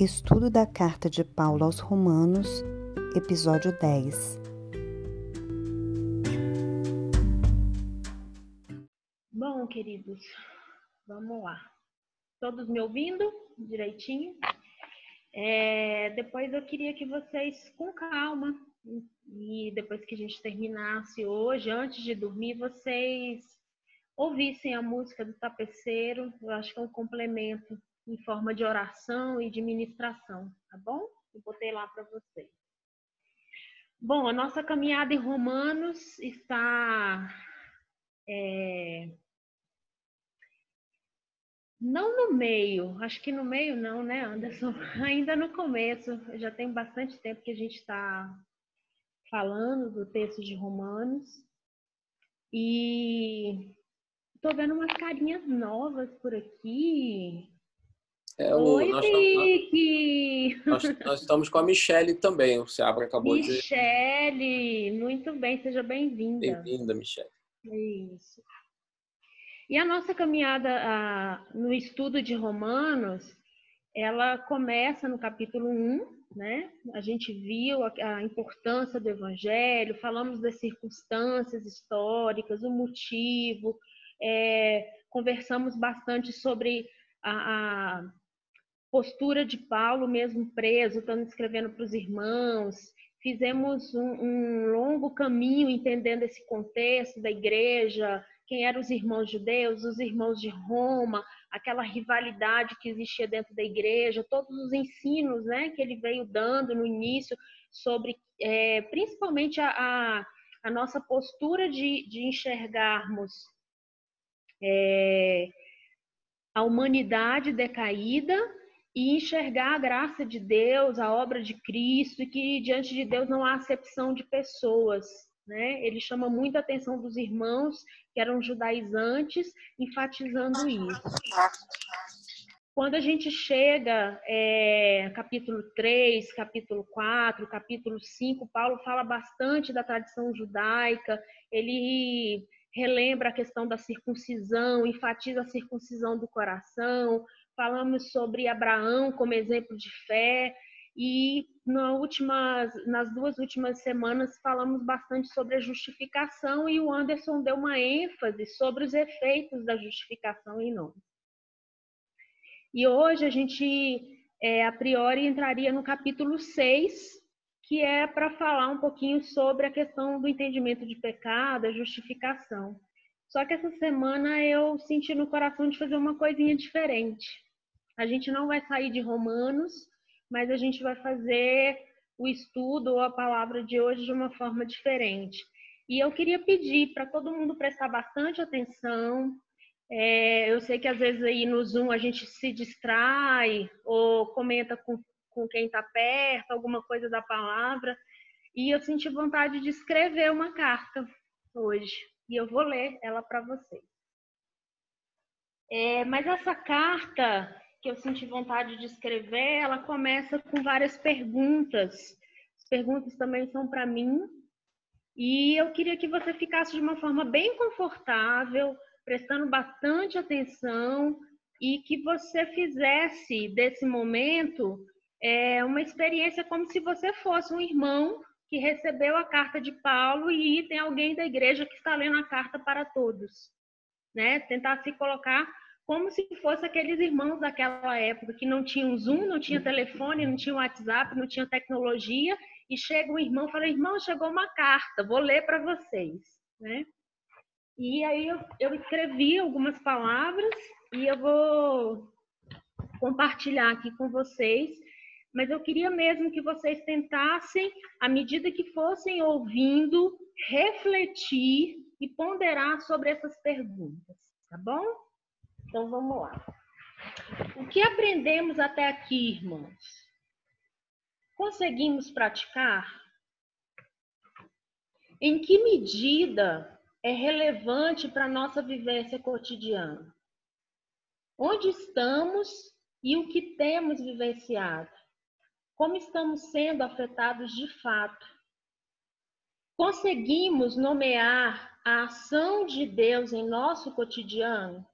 Estudo da Carta de Paulo aos Romanos, episódio 10. Bom, queridos, vamos lá. Todos me ouvindo direitinho? É, depois eu queria que vocês, com calma, e depois que a gente terminasse hoje, antes de dormir, vocês ouvissem a música do tapeceiro. Eu acho que é um complemento em forma de oração e de ministração, tá bom? Eu botei lá para vocês. Bom, a nossa caminhada em Romanos está é, não no meio, acho que no meio não, né, Anderson? Ainda no começo, já tem bastante tempo que a gente está falando do texto de Romanos e estou vendo umas carinhas novas por aqui. É, o, Oi, nós, Rick! nós, nós, estamos com a Michelle também. O Seabra acabou Michele, de. Michele, muito bem, seja bem-vinda. Bem-vinda, Michelle. Isso. E a nossa caminhada a, no estudo de Romanos, ela começa no capítulo 1, né? A gente viu a, a importância do evangelho, falamos das circunstâncias históricas, o motivo, é, conversamos bastante sobre a, a postura de Paulo, mesmo preso, estando escrevendo para os irmãos. Fizemos um, um, longo caminho entendendo esse contexto da igreja, quem eram os irmãos judeus, os irmãos de Roma, aquela rivalidade que existia dentro da igreja, todos os ensinos né, que ele veio dando no início sobre, é, principalmente, a, a, a, nossa postura de, de enxergarmos é, a humanidade decaída e enxergar a graça de Deus, a obra de Cristo, e que diante de Deus não há acepção de pessoas. Né? Ele chama muita atenção dos irmãos que eram judaizantes, enfatizando isso. Quando a gente chega é, capítulo 3, capítulo 4, capítulo 5, Paulo fala bastante da tradição judaica, ele relembra a questão da circuncisão, enfatiza a circuncisão do coração, falamos sobre Abraão como exemplo de fé e na últimas, nas duas últimas semanas falamos bastante sobre a justificação e o Anderson deu uma ênfase sobre os efeitos da justificação em nós. E hoje a gente, é, a priori, entraria no capítulo 6, que é para falar um pouquinho sobre a questão do entendimento de pecado, a justificação. Só que essa semana eu senti no coração de fazer uma coisinha diferente. A gente não vai sair de Romanos, mas a gente vai fazer o estudo ou a palavra de hoje de uma forma diferente. E eu queria pedir para todo mundo prestar bastante atenção. É, eu sei que às vezes aí no Zoom a gente se distrai ou comenta com com quem está perto, alguma coisa da palavra. E eu senti vontade de escrever uma carta hoje. E eu vou ler ela para vocês. É, mas essa carta que eu senti vontade de escrever, ela começa com várias perguntas. As perguntas também são para mim. E eu queria que você ficasse de uma forma bem confortável, prestando bastante atenção e que você fizesse desse momento é uma experiência como se você fosse um irmão que recebeu a carta de Paulo e tem alguém da igreja que está lendo a carta para todos, né? Tentar se colocar como se fosse aqueles irmãos daquela época que não tinham Zoom, não tinha telefone, não tinha WhatsApp, não tinha tecnologia e chega um irmão e fala: "Irmão, chegou uma carta, vou ler para vocês", né? E aí eu, eu escrevi algumas palavras e eu vou compartilhar aqui com vocês mas eu queria mesmo que vocês tentassem, à medida que fossem ouvindo, refletir e ponderar sobre essas perguntas, tá bom? Então vamos lá. O que aprendemos até aqui, irmãos? Conseguimos praticar? Em que medida é relevante para a nossa vivência cotidiana? Onde estamos e o que temos vivenciado? como estamos sendo afetados de fato. Conseguimos nomear a ação de Deus em nosso cotidiano?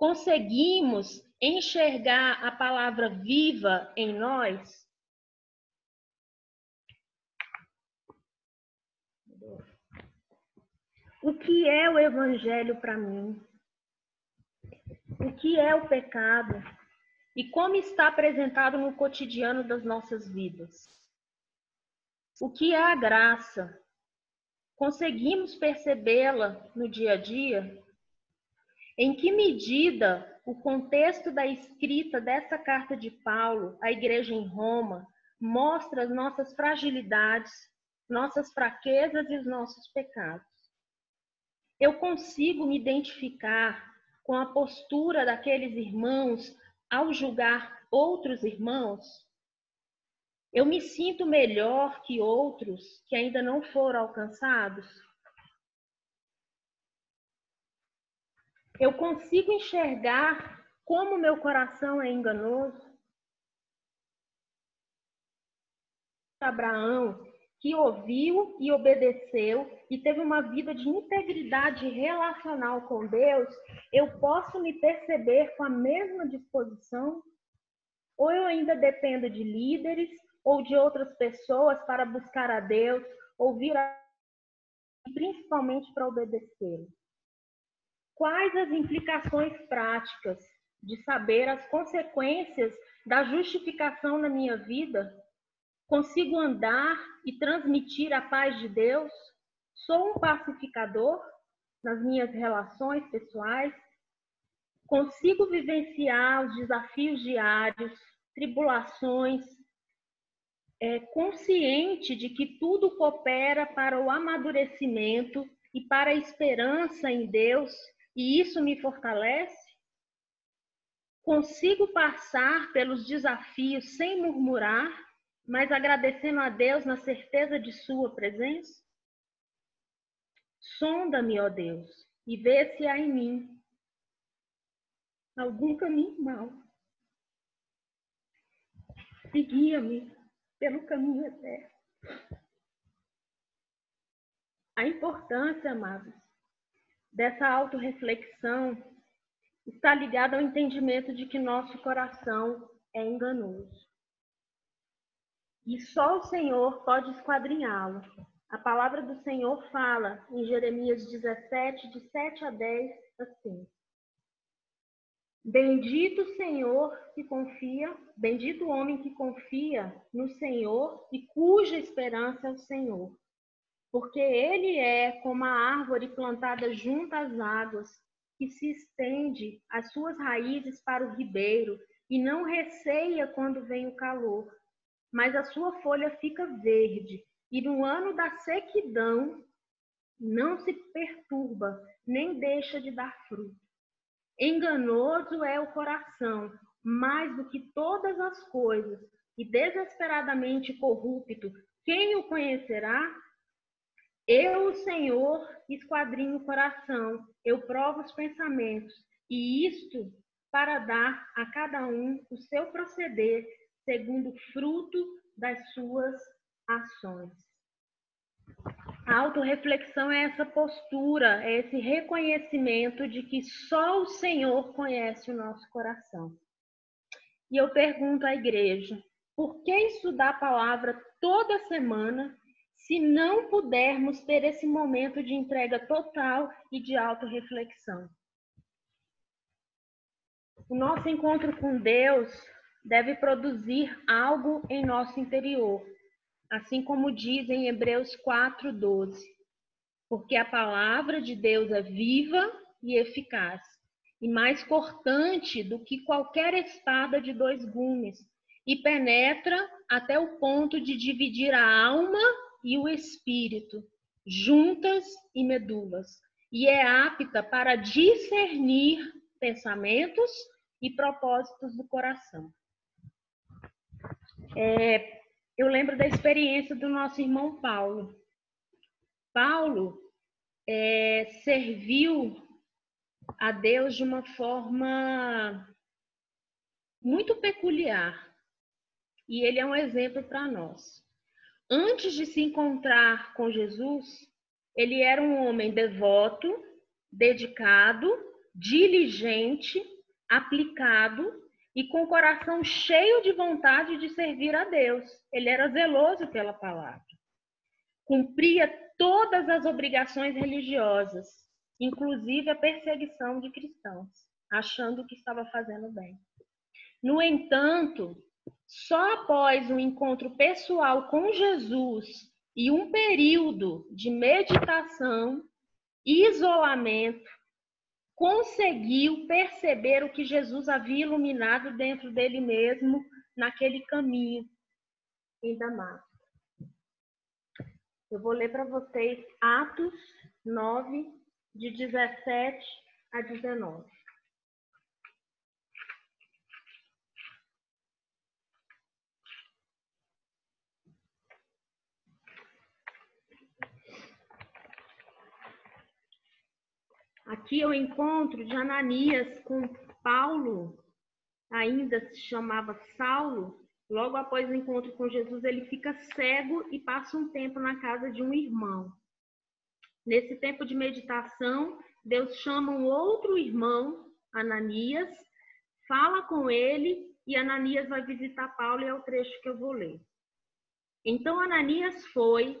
Conseguimos enxergar a palavra viva em nós? O que é o evangelho para mim? O que é o pecado? E como está apresentado no cotidiano das nossas vidas? O que é a graça? Conseguimos percebê-la no dia a dia? Em que medida o contexto da escrita dessa carta de Paulo à igreja em Roma mostra as nossas fragilidades, nossas fraquezas e os nossos pecados. Eu consigo me identificar com a postura daqueles irmãos ao julgar outros irmãos? Eu me sinto melhor que outros que ainda não foram alcançados? Eu consigo enxergar como meu coração é enganoso? Abraão, que ouviu e obedeceu e teve uma vida de integridade relacional com Deus, eu posso me perceber com a mesma disposição? Ou eu ainda dependo de líderes ou de outras pessoas para buscar a Deus, ouvir a principalmente para obedecê-lo? Quais as implicações práticas de saber as consequências da justificação na minha vida? Consigo andar e transmitir a paz de Deus? Sou um pacificador nas minhas relações pessoais? Consigo vivenciar os desafios diários, tribulações, é, consciente de que tudo coopera para o amadurecimento e para a esperança em Deus e isso me fortalece? Consigo passar pelos desafios sem murmurar, mas agradecendo a Deus na certeza de Sua presença? Sonda-me, ó Deus, e vê se há em mim algum caminho mau. E guia-me pelo caminho eterno. A importância, amados, dessa autorreflexão está ligada ao entendimento de que nosso coração é enganoso. E só o Senhor pode esquadrinhá-lo. A palavra do Senhor fala em Jeremias 17, de 7 a 10, assim: Bendito o Senhor que confia, bendito o homem que confia no Senhor e cuja esperança é o Senhor porque ele é como a árvore plantada junto às águas, que se estende as suas raízes para o ribeiro e não receia quando vem o calor, mas a sua folha fica verde, e no ano da sequidão não se perturba, nem deixa de dar fruto. Enganoso é o coração, mais do que todas as coisas, e desesperadamente corrupto. Quem o conhecerá? Eu, Senhor, esquadrinho o coração, eu provo os pensamentos, e isto para dar a cada um o seu proceder, segundo o fruto das suas ações. A autorreflexão é essa postura, é esse reconhecimento de que só o Senhor conhece o nosso coração. E eu pergunto à igreja, por que estudar a palavra toda semana se não pudermos ter esse momento de entrega total e de autorreflexão. O nosso encontro com Deus deve produzir algo em nosso interior, assim como diz em Hebreus 4:12. Porque a palavra de Deus é viva e eficaz, e mais cortante do que qualquer espada de dois gumes, e penetra até o ponto de dividir a alma e o espírito, juntas e medulas, e é apta para discernir pensamentos e propósitos do coração. É, eu lembro da experiência do nosso irmão Paulo. Paulo é, serviu a Deus de uma forma muito peculiar. E ele é um exemplo para nós. Antes de se encontrar com Jesus, ele era um homem devoto, dedicado, diligente aplicado e com o coração cheio de vontade de servir a Deus. Ele era zeloso pela palavra. Cumpria todas as obrigações religiosas, inclusive a perseguição de cristãos, achando que estava fazendo bem. No entanto, só após um encontro pessoal com Jesus e um período de meditação, isolamento, conseguiu perceber o que Jesus havia iluminado dentro dele mesmo naquele caminho em Damasco. Eu vou ler para vocês Atos 9, de 17 a 19. Aqui eu encontro de Ananias com Paulo, ainda se chamava Saulo. Logo após o encontro com Jesus, ele fica cego e passa um tempo na casa de um irmão. Nesse tempo de meditação, Deus chama um outro irmão, Ananias, fala com ele e Ananias vai visitar Paulo e é o trecho que eu vou ler. Então Ananias foi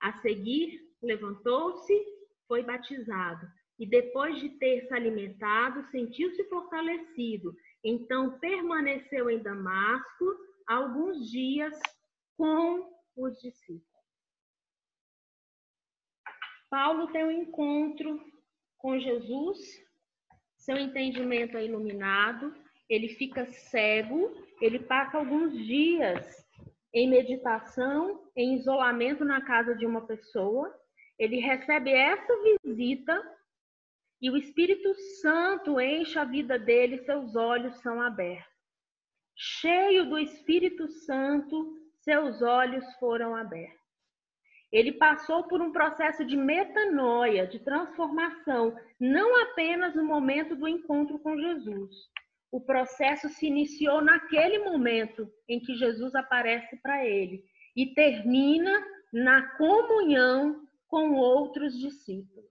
A seguir, levantou-se, foi batizado e depois de ter se alimentado, sentiu-se fortalecido. Então permaneceu em Damasco alguns dias com os discípulos. Paulo tem um encontro com Jesus, seu entendimento é iluminado, ele fica cego, ele passa alguns dias em meditação, em isolamento na casa de uma pessoa. Ele recebe essa visita e o Espírito Santo enche a vida dele, seus olhos são abertos. Cheio do Espírito Santo, seus olhos foram abertos. Ele passou por um processo de metanoia, de transformação, não apenas no momento do encontro com Jesus, o processo se iniciou naquele momento em que Jesus aparece para ele e termina na comunhão com outros discípulos.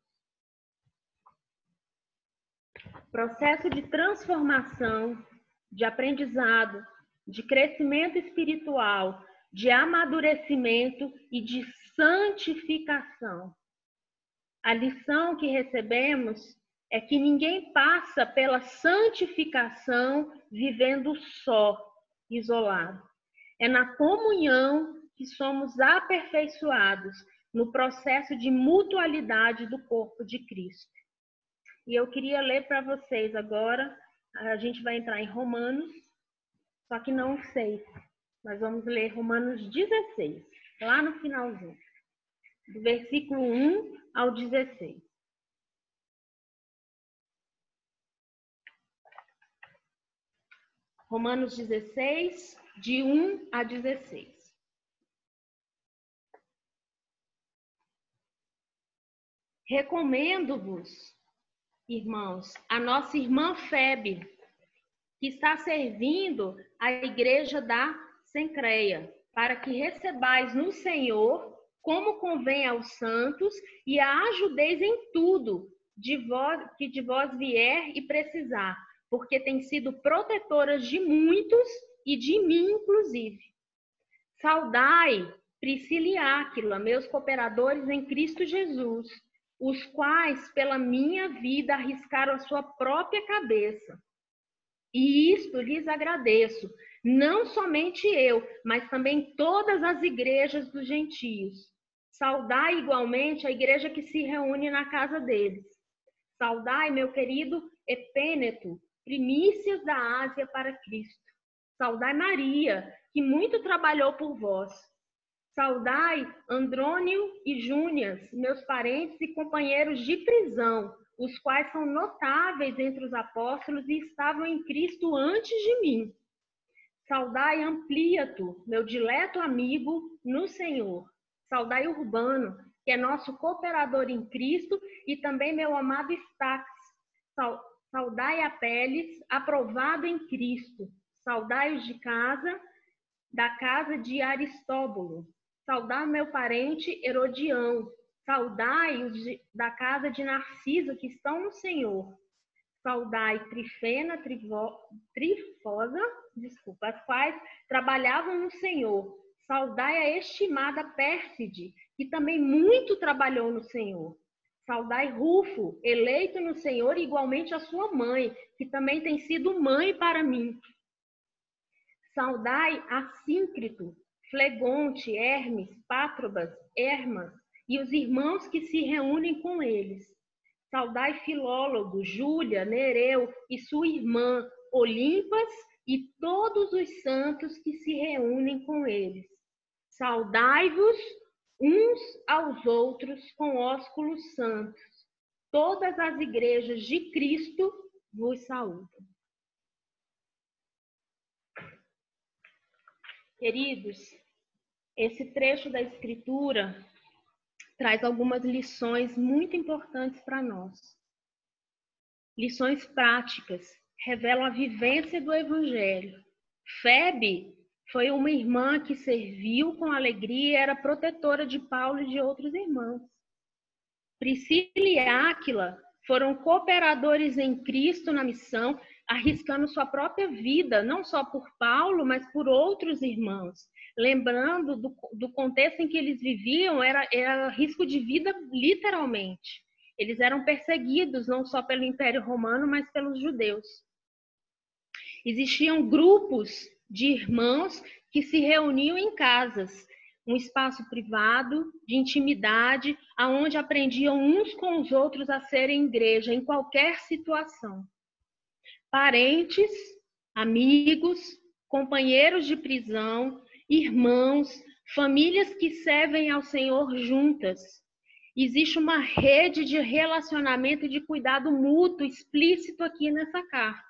Processo de transformação, de aprendizado, de crescimento espiritual, de amadurecimento e de santificação. A lição que recebemos é que ninguém passa pela santificação vivendo só, isolado. É na comunhão que somos aperfeiçoados no processo de mutualidade do corpo de Cristo. E eu queria ler para vocês agora, a gente vai entrar em Romanos, só que não sei. Nós vamos ler Romanos 16, lá no finalzinho, do versículo 1 ao 16. Romanos 16, de 1 a 16. Recomendo-vos, irmãos, a nossa irmã Febe, que está servindo a igreja da Sencreia, para que recebais no Senhor, como convém aos santos, e a ajudeis em tudo de vós, que de vós vier e precisar porque tem sido protetoras de muitos e de mim, inclusive. Saudai Priscila e Áquila, meus cooperadores em Cristo Jesus, os quais, pela minha vida, arriscaram a sua própria cabeça. E isto lhes agradeço, não somente eu, mas também todas as igrejas dos gentios. Saudai igualmente a igreja que se reúne na casa deles. Saudai, meu querido Epêneto, primícias da Ásia para Cristo. Saudai Maria, que muito trabalhou por vós. Saudai Andrônio e Júnias, meus parentes e companheiros de prisão, os quais são notáveis entre os apóstolos e estavam em Cristo antes de mim. Saudai Ampliato, meu dileto amigo no Senhor. Saudai Urbano, que é nosso cooperador em Cristo, e também meu amado Stax. Saudai Apeles, aprovado em Cristo. Saudai os de casa, da casa de Aristóbulo. Saudai meu parente Herodião. Saudai os de, da casa de Narciso, que estão no Senhor. Saudai Trifena, Trivo, Trifosa, desculpa, as quais trabalhavam no Senhor. Saudai a estimada Pérside, que também muito trabalhou no Senhor. Saudai Rufo, eleito no Senhor, igualmente a sua mãe, que também tem sido mãe para mim. Saudai Assíncrito, Flegonte, Hermes, Pátrobas, Hermas e os irmãos que se reúnem com eles. Saudai Filólogo, Júlia, Nereu e sua irmã, Olimpas e todos os santos que se reúnem com eles. Saudai-vos uns aos outros com ósculos santos. Todas as igrejas de Cristo vos saúdam. Queridos, esse trecho da Escritura traz algumas lições muito importantes para nós. Lições práticas, revelam a vivência do Evangelho. Febe foi uma irmã que serviu com alegria e era protetora de Paulo e de outros irmãos. Priscila e Áquila foram cooperadores em Cristo na missão, arriscando sua própria vida, não só por Paulo, mas por outros irmãos. Lembrando do, do contexto em que eles viviam, era, era risco de vida literalmente. Eles eram perseguidos não só pelo Império Romano, mas pelos judeus. Existiam grupos de irmãos que se reuniam em casas, um espaço privado, de intimidade, aonde aprendiam uns com os outros a serem igreja em qualquer situação. Parentes, amigos, companheiros de prisão, irmãos, famílias que servem ao Senhor juntas. Existe uma rede de relacionamento e de cuidado mútuo explícito aqui nessa carta.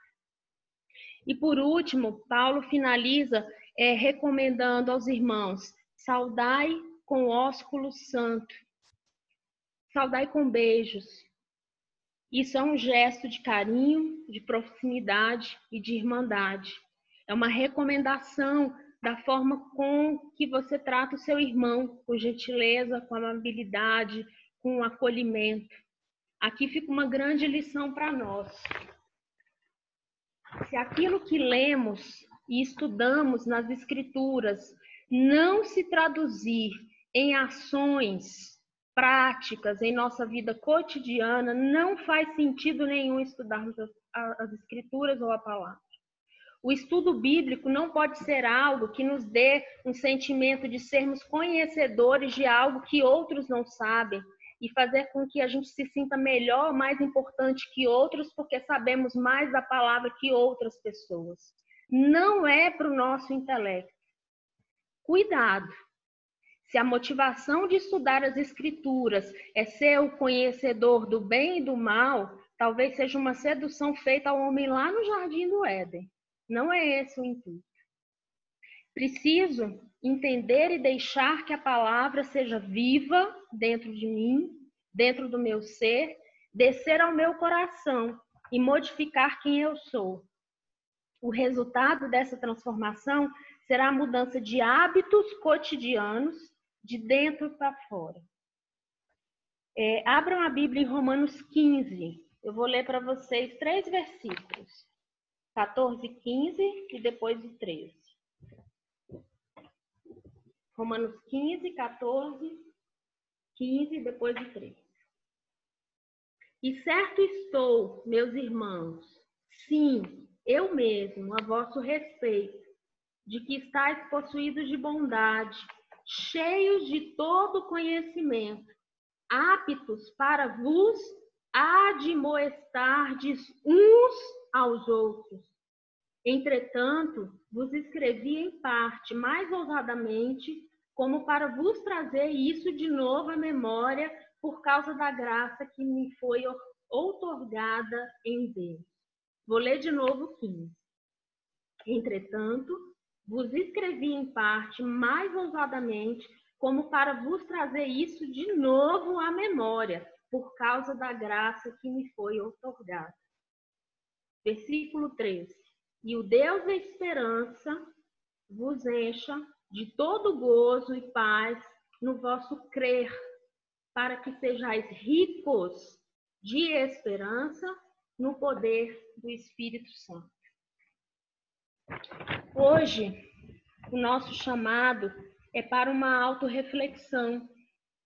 E por último, Paulo finaliza é, recomendando aos irmãos: saudai com ósculo santo, saudai com beijos. Isso é um gesto de carinho, de proximidade e de irmandade. É uma recomendação da forma com que você trata o seu irmão, com gentileza, com amabilidade, com acolhimento. Aqui fica uma grande lição para nós se aquilo que lemos e estudamos nas Escrituras não se traduzir em ações práticas em nossa vida cotidiana, não faz sentido nenhum estudarmos as, as Escrituras ou a palavra. O estudo bíblico não pode ser algo que nos dê um sentimento de sermos conhecedores de algo que outros não sabem, e fazer com que a gente se sinta melhor, mais importante que outros, porque sabemos mais da palavra que outras pessoas. Não é para o nosso intelecto. Cuidado! Se a motivação de estudar as Escrituras é ser o conhecedor do bem e do mal, talvez seja uma sedução feita ao homem lá no jardim do Éden. Não é esse o intuito. Preciso entender e deixar que a palavra seja viva dentro de mim, dentro do meu ser, descer ao meu coração e modificar quem eu sou. O resultado dessa transformação será a mudança de hábitos cotidianos de dentro para fora. É, abram a Bíblia em Romanos 15. Eu vou ler para vocês três versículos: 14, 15 e depois o 13. Romanos 15, 14, 15, depois de 3. E certo estou, meus irmãos, sim, eu mesmo, a vosso respeito, de que estáis possuídos de bondade, cheios de todo conhecimento, aptos para vos admoestardes uns aos outros. Entretanto, vos escrevi em parte, mais ousadamente, como para vos trazer isso de novo à memória por causa da graça que me foi outorgada em Deus. Vou ler de novo 15. Entretanto, vos escrevi em parte mais ousadamente, como para vos trazer isso de novo à memória, por causa da graça que me foi outorgada. Versículo 13. E o Deus da esperança vos encha de todo gozo e paz no vosso crer, para que sejais ricos de esperança no poder do Espírito Santo. Hoje, o nosso chamado é para uma autorreflexão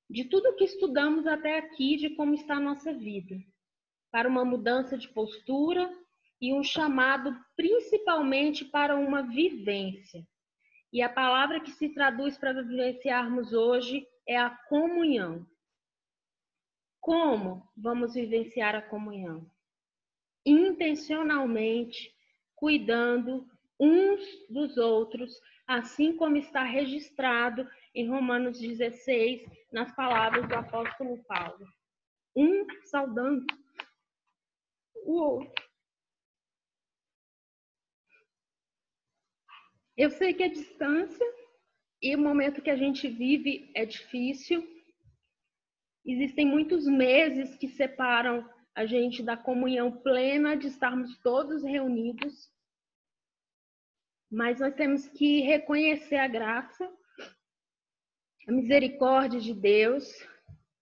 de tudo que estudamos até aqui, de como está a nossa vida, para uma mudança de postura e um chamado principalmente para uma vivência. E a palavra que se traduz para vivenciarmos hoje é a comunhão. Como vamos vivenciar a comunhão? Intencionalmente, cuidando uns dos outros, assim como está registrado em Romanos 16, nas palavras do apóstolo Paulo. Um saudando o outro. Eu sei que a distância e o momento que a gente vive é difícil. Existem muitos meses que separam a gente da comunhão plena de estarmos todos reunidos. Mas nós temos que reconhecer a graça, a misericórdia de Deus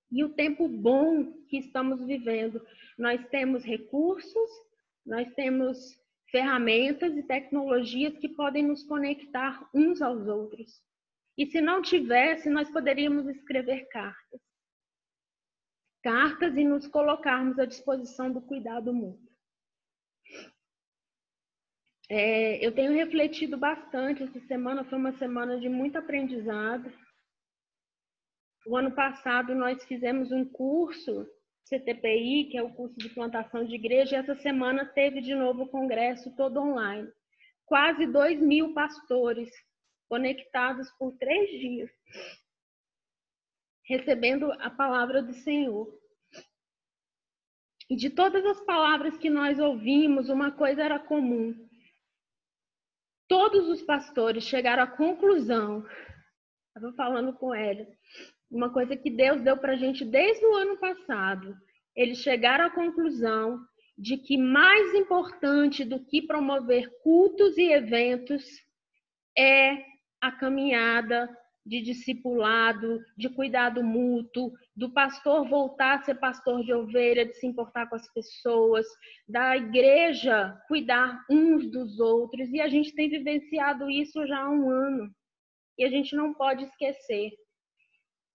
e o tempo bom que estamos vivendo. Nós temos recursos, nós temos ferramentas e tecnologias que podem nos conectar uns aos outros. E se não tivesse, nós poderíamos escrever cartas. Cartas e nos colocarmos à disposição do cuidado mútuo. É, eu tenho refletido bastante. Essa semana foi uma semana de muito aprendizado. O ano passado nós fizemos um curso CTPI, que é o curso de plantação de igreja, e essa semana teve de novo o congresso todo online. Quase dois mil pastores conectados por três dias, recebendo a palavra do Senhor. E de todas as palavras que nós ouvimos, uma coisa era comum. Todos os pastores chegaram à conclusão, estava falando com ele, uma coisa que Deus deu para a gente desde o ano passado. Eles chegaram à conclusão de que mais importante do que promover cultos e eventos é a caminhada de discipulado, de cuidado mútuo, do pastor voltar a ser pastor de ovelha, de se importar com as pessoas, da igreja cuidar uns dos outros. E a gente tem vivenciado isso já há um ano. E a gente não pode esquecer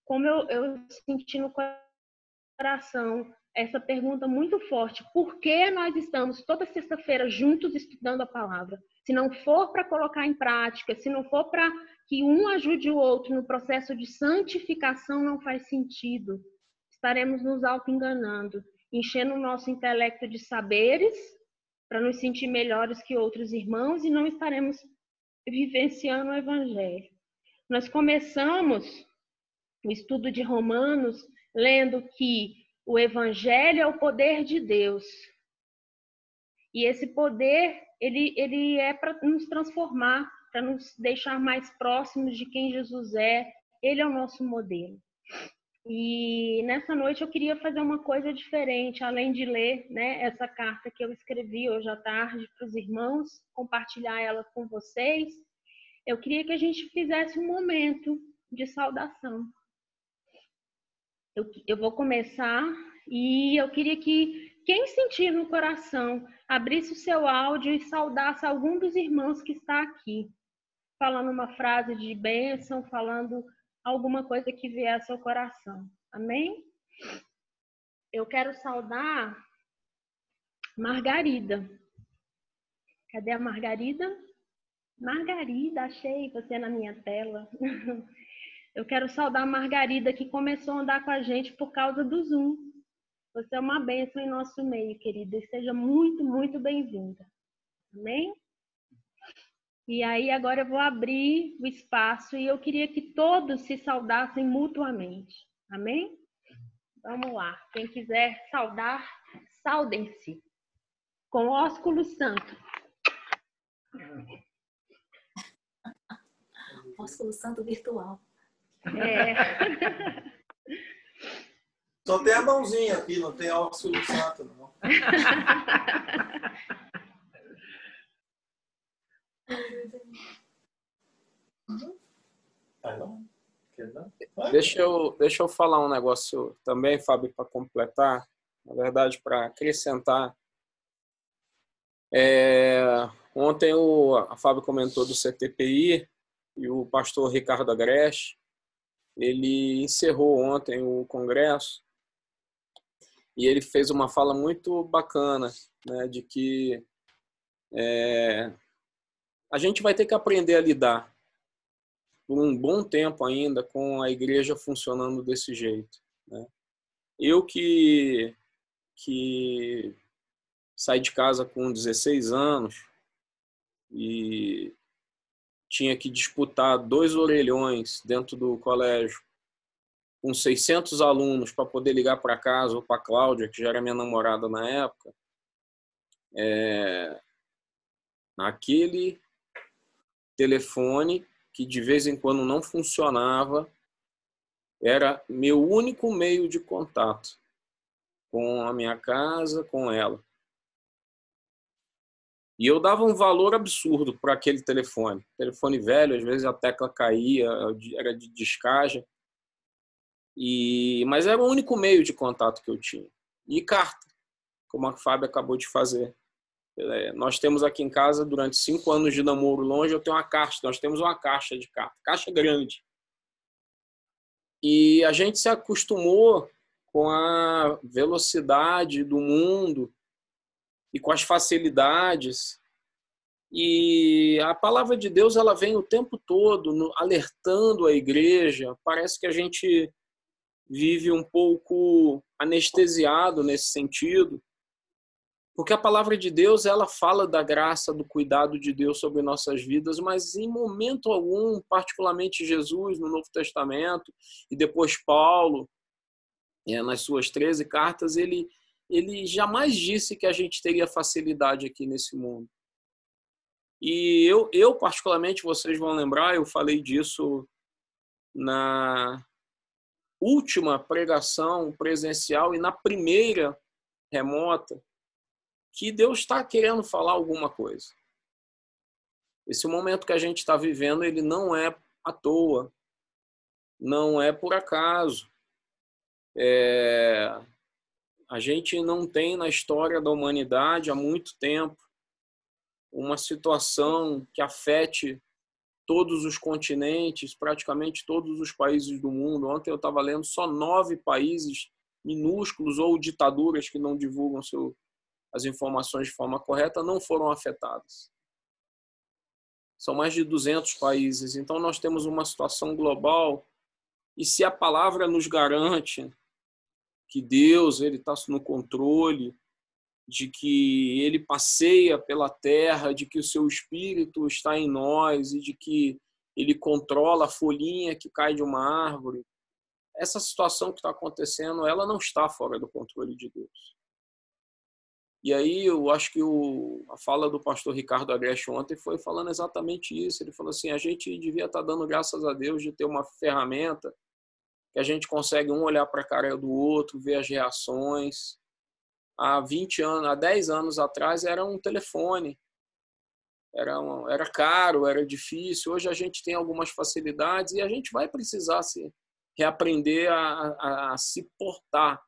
como eu, eu senti no coração essa pergunta muito forte: por que nós estamos toda sexta-feira juntos estudando a palavra? Se não for para colocar em prática, se não for para que um ajude o outro no processo de santificação, não faz sentido. Estaremos nos auto-enganando, enchendo o nosso intelecto de saberes para nos sentir melhores que outros irmãos e não estaremos vivenciando o evangelho. Nós começamos o estudo de Romanos, lendo que o evangelho é o poder de Deus. E esse poder, ele, ele é para nos transformar, para nos deixar mais próximos de quem Jesus é. Ele é o nosso modelo. E nessa noite eu queria fazer uma coisa diferente, além de ler né, essa carta que eu escrevi hoje à tarde para os irmãos, compartilhar ela com vocês. Eu queria que a gente fizesse um momento de saudação. Eu, eu vou começar e eu queria que quem sentir no coração abrisse o seu áudio e saudasse algum dos irmãos que está aqui, falando uma frase de bênção, falando alguma coisa que vier ao seu coração. Amém? Eu quero saudar Margarida. Cadê a Margarida? Margarida, achei você na minha tela. Eu quero saudar a Margarida, que começou a andar com a gente por causa do Zoom. Você é uma bênção em nosso meio, querida, e seja muito, muito bem-vinda. Amém? E aí, agora eu vou abrir o espaço e eu queria que todos se saudassem mutuamente. Amém? Vamos lá. Quem quiser saudar, saudem-se com ósculo santo. Ósculo santo virtual. É. Só tem a mãozinha aqui, não tem ósculo santo, não. Deixa eu, deixa eu falar um negócio também, Fábio, para completar. Na verdade, para acrescentar. É, ontem o, a Fábio comentou do CTPI e o pastor Ricardo Agreste, ele encerrou ontem o congresso e ele fez uma fala muito bacana, né, de que é, a gente vai ter que aprender a lidar por um bom tempo ainda com a igreja funcionando desse jeito. Né? Eu que, que saí de casa com 16 anos e tinha que disputar dois orelhões dentro do colégio com 600 alunos para poder ligar para casa ou para Cláudia, que já era minha namorada na época. É, telefone que de vez em quando não funcionava, era meu único meio de contato com a minha casa, com ela. E eu dava um valor absurdo para aquele telefone. Telefone velho, às vezes a tecla caía, era de descagem. E, mas era o único meio de contato que eu tinha. E carta, como a Fábio acabou de fazer. É, nós temos aqui em casa, durante cinco anos de namoro longe, eu tenho uma caixa. Nós temos uma caixa de carta, caixa grande. E a gente se acostumou com a velocidade do mundo e com as facilidades. E a palavra de Deus ela vem o tempo todo alertando a igreja. Parece que a gente vive um pouco anestesiado nesse sentido porque a palavra de Deus, ela fala da graça, do cuidado de Deus sobre nossas vidas, mas em momento algum, particularmente Jesus no Novo Testamento e depois Paulo, é, nas suas 13 cartas, ele, ele jamais disse que a gente teria facilidade aqui nesse mundo. E eu, eu, particularmente, vocês vão lembrar, eu falei disso na última pregação presencial e na primeira remota, que Deus está querendo falar alguma coisa. Esse momento que a gente está vivendo, ele não é à toa, não é por acaso. É... A gente não tem na história da humanidade há muito tempo uma situação que afete todos os continentes, praticamente todos os países do mundo. Ontem eu estava lendo só nove países minúsculos ou ditaduras que não divulgam seu, as informações de forma correta, não foram afetadas. São mais de 200 países, então nós temos uma situação global e se a palavra nos garante que Deus ele está no controle, de que ele passeia pela terra, de que o seu espírito está em nós e de que ele controla a folhinha que cai de uma árvore. Essa situação que está acontecendo, ela não está fora do controle de Deus. E aí eu acho que o, a fala do pastor Ricardo Agreste ontem foi falando exatamente isso. Ele falou assim: a gente devia estar tá dando graças a Deus de ter uma ferramenta que a gente consegue um olhar para a cara do outro, ver as reações. Há 20 anos, há 10 anos atrás era um telefone. Era, um, era caro, era difícil. Hoje a gente tem algumas facilidades e a gente vai precisar se reaprender a, a, a se portar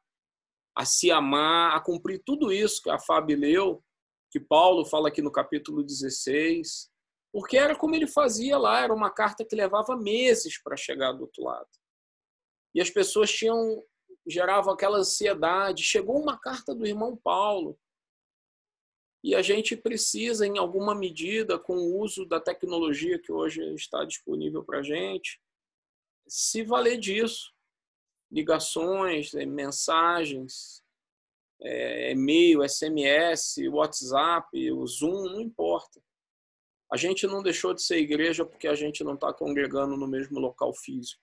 a se amar, a cumprir tudo isso que a Fábio leu, que Paulo fala aqui no capítulo 16, porque era como ele fazia lá, era uma carta que levava meses para chegar do outro lado. E as pessoas tinham geravam aquela ansiedade. Chegou uma carta do irmão Paulo. E a gente precisa, em alguma medida, com o uso da tecnologia que hoje está disponível para a gente, se valer disso ligações, né, mensagens, é, e-mail, SMS, WhatsApp, o Zoom, não importa. A gente não deixou de ser igreja porque a gente não está congregando no mesmo local físico.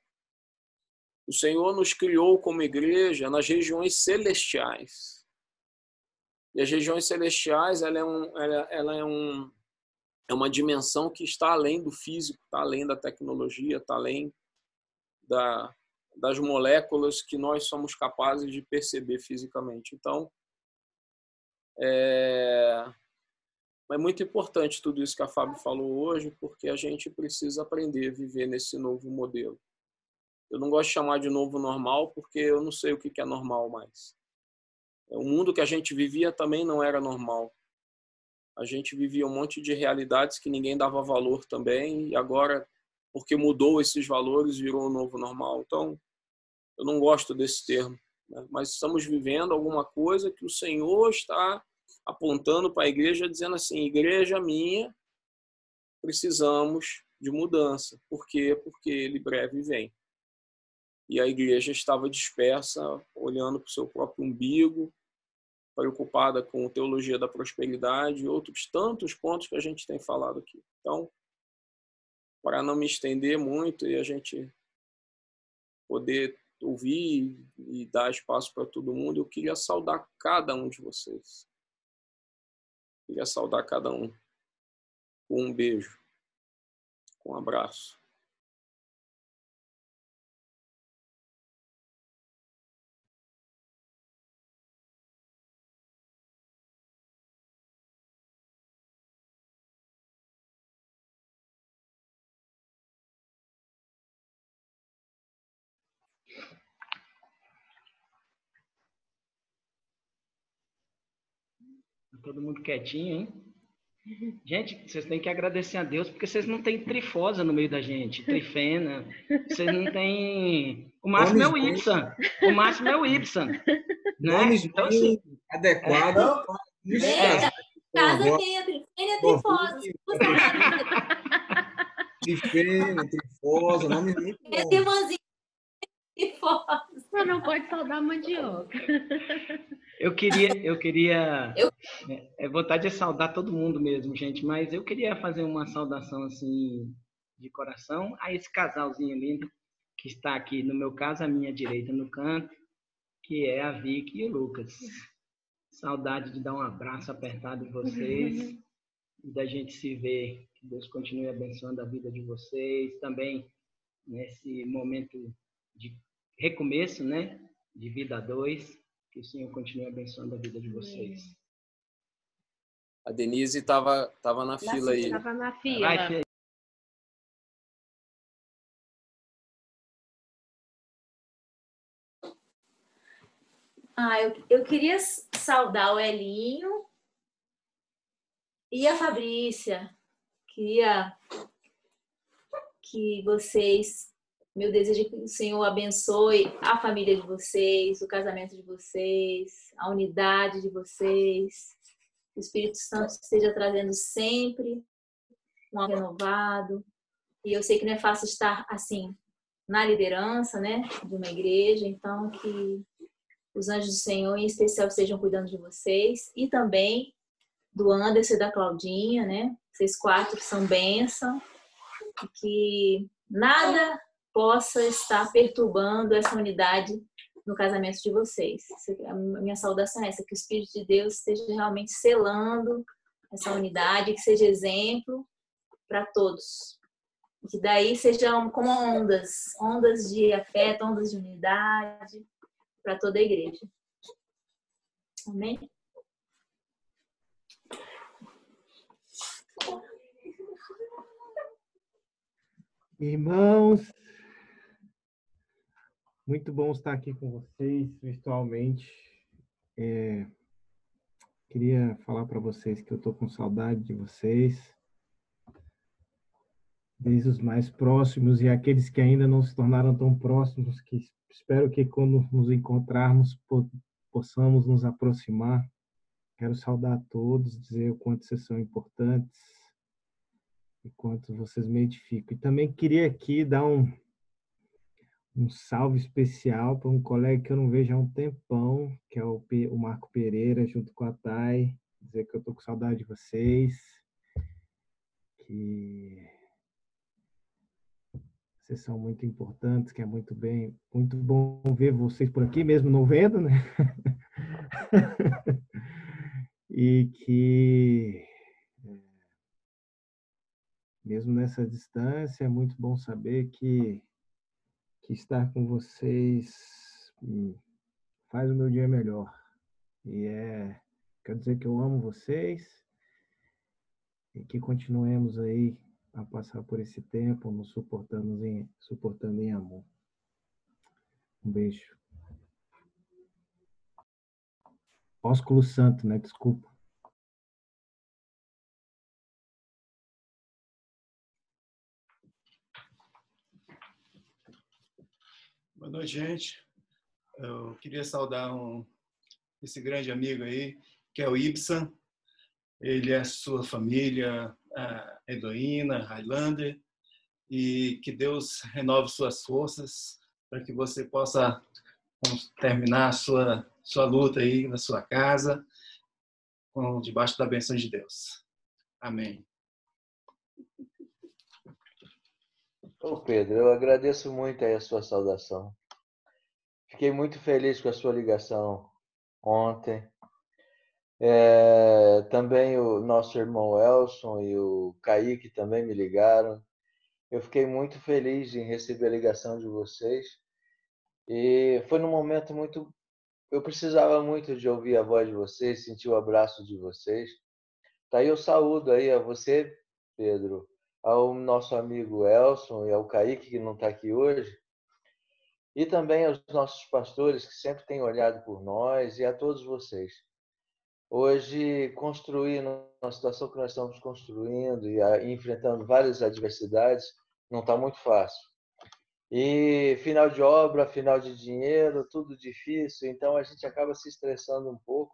O Senhor nos criou como igreja nas regiões celestiais. E as regiões celestiais, ela é, um, ela, ela é, um, é uma dimensão que está além do físico, está além da tecnologia, está além da, das moléculas que nós somos capazes de perceber fisicamente. Então, é, é muito importante tudo isso que a Fábio falou hoje, porque a gente precisa aprender a viver nesse novo modelo. Eu não gosto de chamar de novo normal, porque eu não sei o que é normal mais. O mundo que a gente vivia também não era normal. A gente vivia um monte de realidades que ninguém dava valor também, e agora, porque mudou esses valores, virou o novo normal. Então, eu não gosto desse termo, né? mas estamos vivendo alguma coisa que o Senhor está apontando para a igreja, dizendo assim: igreja minha, precisamos de mudança. Por quê? Porque ele breve vem. E a igreja estava dispersa, olhando para o seu próprio umbigo, preocupada com teologia da prosperidade e outros tantos pontos que a gente tem falado aqui. Então, para não me estender muito e a gente poder ouvir e dar espaço para todo mundo, eu queria saudar cada um de vocês. Queria saudar cada um com um beijo, com um abraço. Todo mundo quietinho, hein? Gente, vocês têm que agradecer a Deus porque vocês não têm trifosa no meio da gente, trifena. Vocês não têm. O máximo é o Ibsen. O máximo é o Ibsen. Né? Então, assim, adequado. É, é. Casa tem a trifena e a trifosa. Trifena, trifosa, nome muito bom. Esse irmãzinho trifosa. Você não pode saudar mandioca. Eu queria, eu queria, Eu- é, é vontade de saudar todo mundo mesmo, gente, mas eu queria fazer uma saudação assim de coração a esse casalzinho lindo que está aqui, no meu caso, à minha direita no canto, que é a Vicky e o Lucas. Saudade de dar um abraço apertado em vocês e da gente se ver. Que Deus continue abençoando a vida de vocês também nesse momento de recomeço, né? De vida a dois. Que o Senhor continue abençoando a vida de vocês. A Denise estava tava na fila aí. Estava na fila. Vai. Ah, eu, eu queria saudar o Elinho e a Fabrícia. Queria que vocês, meu desejo é que o Senhor abençoe a família de vocês, o casamento de vocês, a unidade de vocês. Que o Espírito Santo esteja trazendo sempre um amor renovado. E eu sei que não é fácil estar assim na liderança, né, de uma igreja, então que os anjos do Senhor, em especial, estejam cuidando de vocês e também do Anderson e da Claudinha, né? Vocês quatro que são bênção que nada possa estar perturbando essa unidade no casamento de vocês. A minha saudação é essa, que o Espírito de Deus esteja realmente selando essa unidade, que seja exemplo para todos. Que daí sejam como ondas, ondas de afeto, ondas de unidade, para toda a igreja. Amém? Irmãos, muito bom estar aqui com vocês virtualmente. É, queria falar para vocês que eu estou com saudade de vocês, desde os mais próximos e aqueles que ainda não se tornaram tão próximos, que espero que quando nos encontrarmos po- possamos nos aproximar. Quero saudar a todos, dizer o quanto vocês são importantes e quanto vocês me edificam. E também queria aqui dar um, um salve especial para um colega que eu não vejo há um tempão, que é o, o Marco Pereira, junto com a Thay, dizer que eu estou com saudade de vocês, que vocês são muito importantes, que é muito bem, muito bom ver vocês por aqui, mesmo não vendo, né? e que, é, mesmo nessa distância, é muito bom saber que, que estar com vocês hum, faz o meu dia melhor. E é, quer dizer que eu amo vocês e que continuemos aí a passar por esse tempo nos suportando em, suportando em amor. Um beijo. Ósculo Santo, né? Desculpa. Boa noite, gente. Eu queria saudar um, esse grande amigo aí, que é o Ibsen. Ele é sua família, a Heloína, Highlander, e que Deus renove suas forças para que você possa terminar a sua sua luta aí na sua casa, com, debaixo da bênção de Deus. Amém. Ô Pedro, eu agradeço muito aí a sua saudação. Fiquei muito feliz com a sua ligação ontem. É, também o nosso irmão Elson e o Kaique também me ligaram. Eu fiquei muito feliz em receber a ligação de vocês. E foi num momento muito eu precisava muito de ouvir a voz de vocês, sentir o abraço de vocês. Tá aí eu saúdo aí a você, Pedro, ao nosso amigo Elson e ao Kaique, que não está aqui hoje, e também aos nossos pastores, que sempre têm olhado por nós, e a todos vocês. Hoje, construir na situação que nós estamos construindo e enfrentando várias adversidades, não está muito fácil. E final de obra, final de dinheiro, tudo difícil, então a gente acaba se estressando um pouco.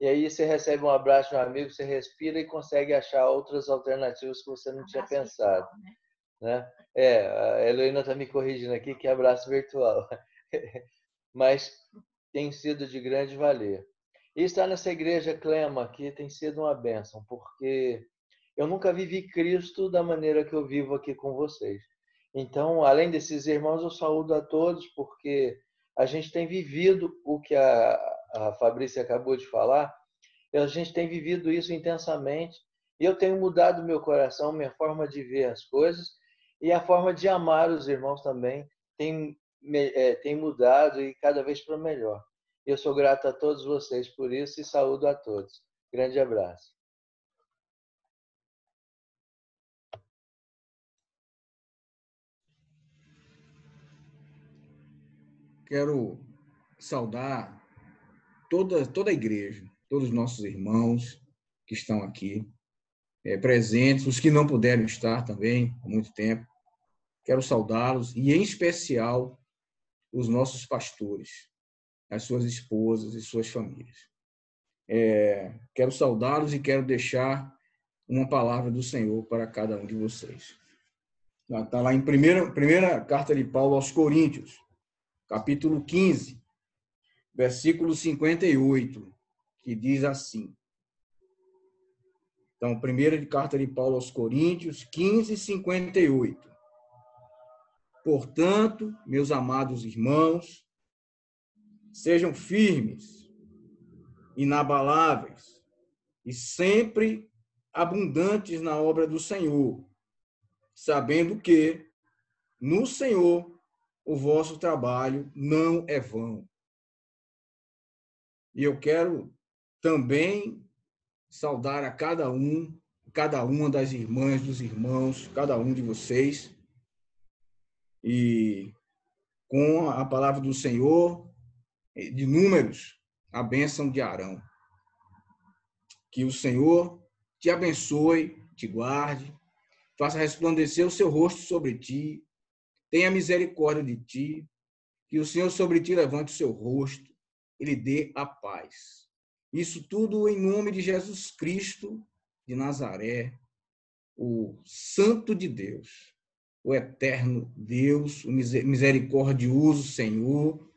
E aí você recebe um abraço de um amigo, você respira e consegue achar outras alternativas que você não tinha pensado. Virtual, né? né? É, a Heloína está me corrigindo aqui que é abraço virtual. Mas tem sido de grande valer. E estar nessa igreja Clema aqui tem sido uma bênção, porque eu nunca vivi Cristo da maneira que eu vivo aqui com vocês. Então, além desses irmãos, eu saúdo a todos, porque a gente tem vivido o que a, a Fabrícia acabou de falar, a gente tem vivido isso intensamente, e eu tenho mudado meu coração, minha forma de ver as coisas, e a forma de amar os irmãos também tem, é, tem mudado e cada vez para melhor. Eu sou grato a todos vocês por isso e saúdo a todos. Grande abraço. quero saudar toda, toda a igreja, todos os nossos irmãos que estão aqui é, presentes, os que não puderam estar também há muito tempo. Quero saudá-los e, em especial, os nossos pastores, as suas esposas e suas famílias. É, quero saudá-los e quero deixar uma palavra do Senhor para cada um de vocês. Está lá em primeira, primeira carta de Paulo aos Coríntios, capítulo 15, versículo 58, que diz assim. Então, primeira de carta de Paulo aos Coríntios, 15, 58. Portanto, meus amados irmãos, sejam firmes, inabaláveis e sempre abundantes na obra do Senhor, sabendo que no Senhor o vosso trabalho não é vão. E eu quero também saudar a cada um, cada uma das irmãs, dos irmãos, cada um de vocês. E com a palavra do Senhor, de números, a bênção de Arão. Que o Senhor te abençoe, te guarde, faça resplandecer o seu rosto sobre ti tenha misericórdia de ti, que o Senhor sobre ti levante o seu rosto e lhe dê a paz. Isso tudo em nome de Jesus Cristo de Nazaré, o Santo de Deus, o eterno Deus, o misericordioso Senhor,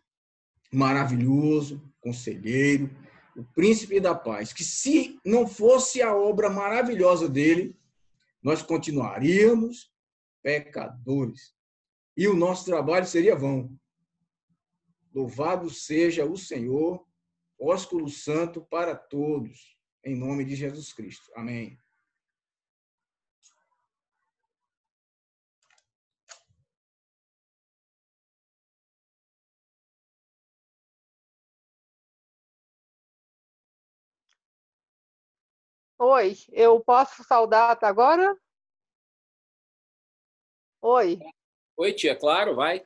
maravilhoso, conselheiro, o príncipe da paz, que se não fosse a obra maravilhosa dele, nós continuaríamos pecadores e o nosso trabalho seria vão. Louvado seja o Senhor, ósculo santo para todos. em nome de Jesus Cristo. Amém. Oi, eu posso saudar até agora? Oi. Oi, tia, claro, vai.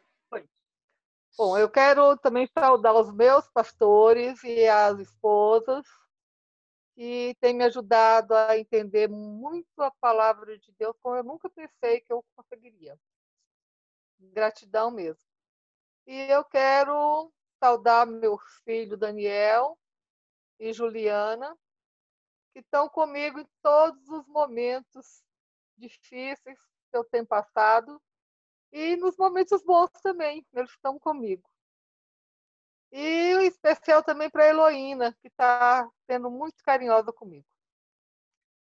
Bom, eu quero também saudar os meus pastores e as esposas que têm me ajudado a entender muito a palavra de Deus como eu nunca pensei que eu conseguiria. Gratidão mesmo. E eu quero saudar meu filho Daniel e Juliana, que estão comigo em todos os momentos difíceis que eu tenho passado e nos momentos bons também, eles estão comigo. E um especial também para a Heloína, que está sendo muito carinhosa comigo.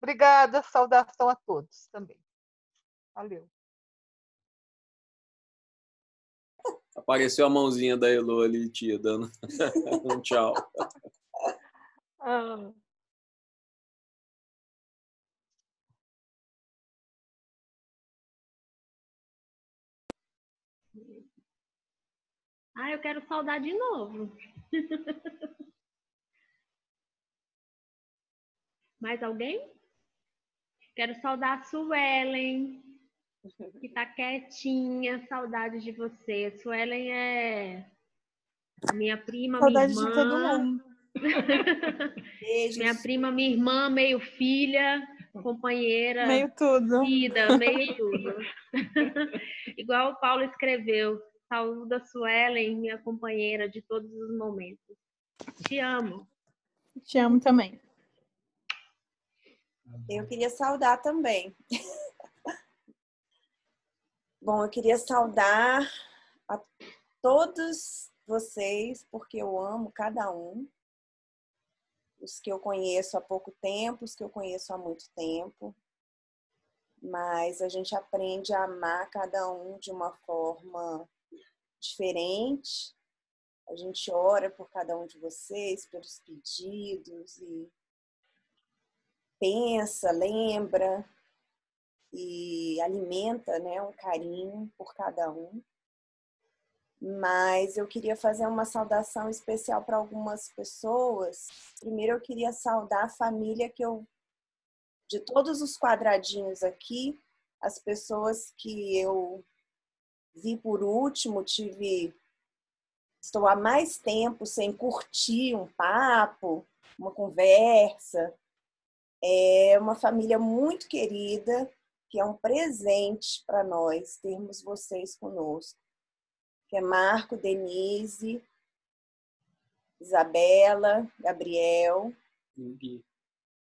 Obrigada, saudação a todos também. Valeu. Apareceu a mãozinha da Elo ali, tia, dando um tchau. Ah. Ah, eu quero saudar de novo. Mais alguém? Quero saudar a Suelen, que tá quietinha. Saudade de você. Suelen é minha prima, Saudade minha irmã. de todo mundo. Beijos. Minha prima, minha irmã, meio filha, companheira. Meio tudo. Vida, meio tudo. Igual o Paulo escreveu. Saúda Suelen, minha companheira de todos os momentos. Te amo. Te amo também. Eu queria saudar também. Bom, eu queria saudar a todos vocês, porque eu amo cada um. Os que eu conheço há pouco tempo, os que eu conheço há muito tempo. Mas a gente aprende a amar cada um de uma forma diferente. A gente ora por cada um de vocês, pelos pedidos e pensa, lembra e alimenta, né, um carinho por cada um. Mas eu queria fazer uma saudação especial para algumas pessoas. Primeiro eu queria saudar a família que eu de todos os quadradinhos aqui, as pessoas que eu vi por último, tive estou há mais tempo sem curtir um papo, uma conversa. É uma família muito querida, que é um presente para nós termos vocês conosco. Que é Marco, Denise, Isabela, Gabriel. Gui.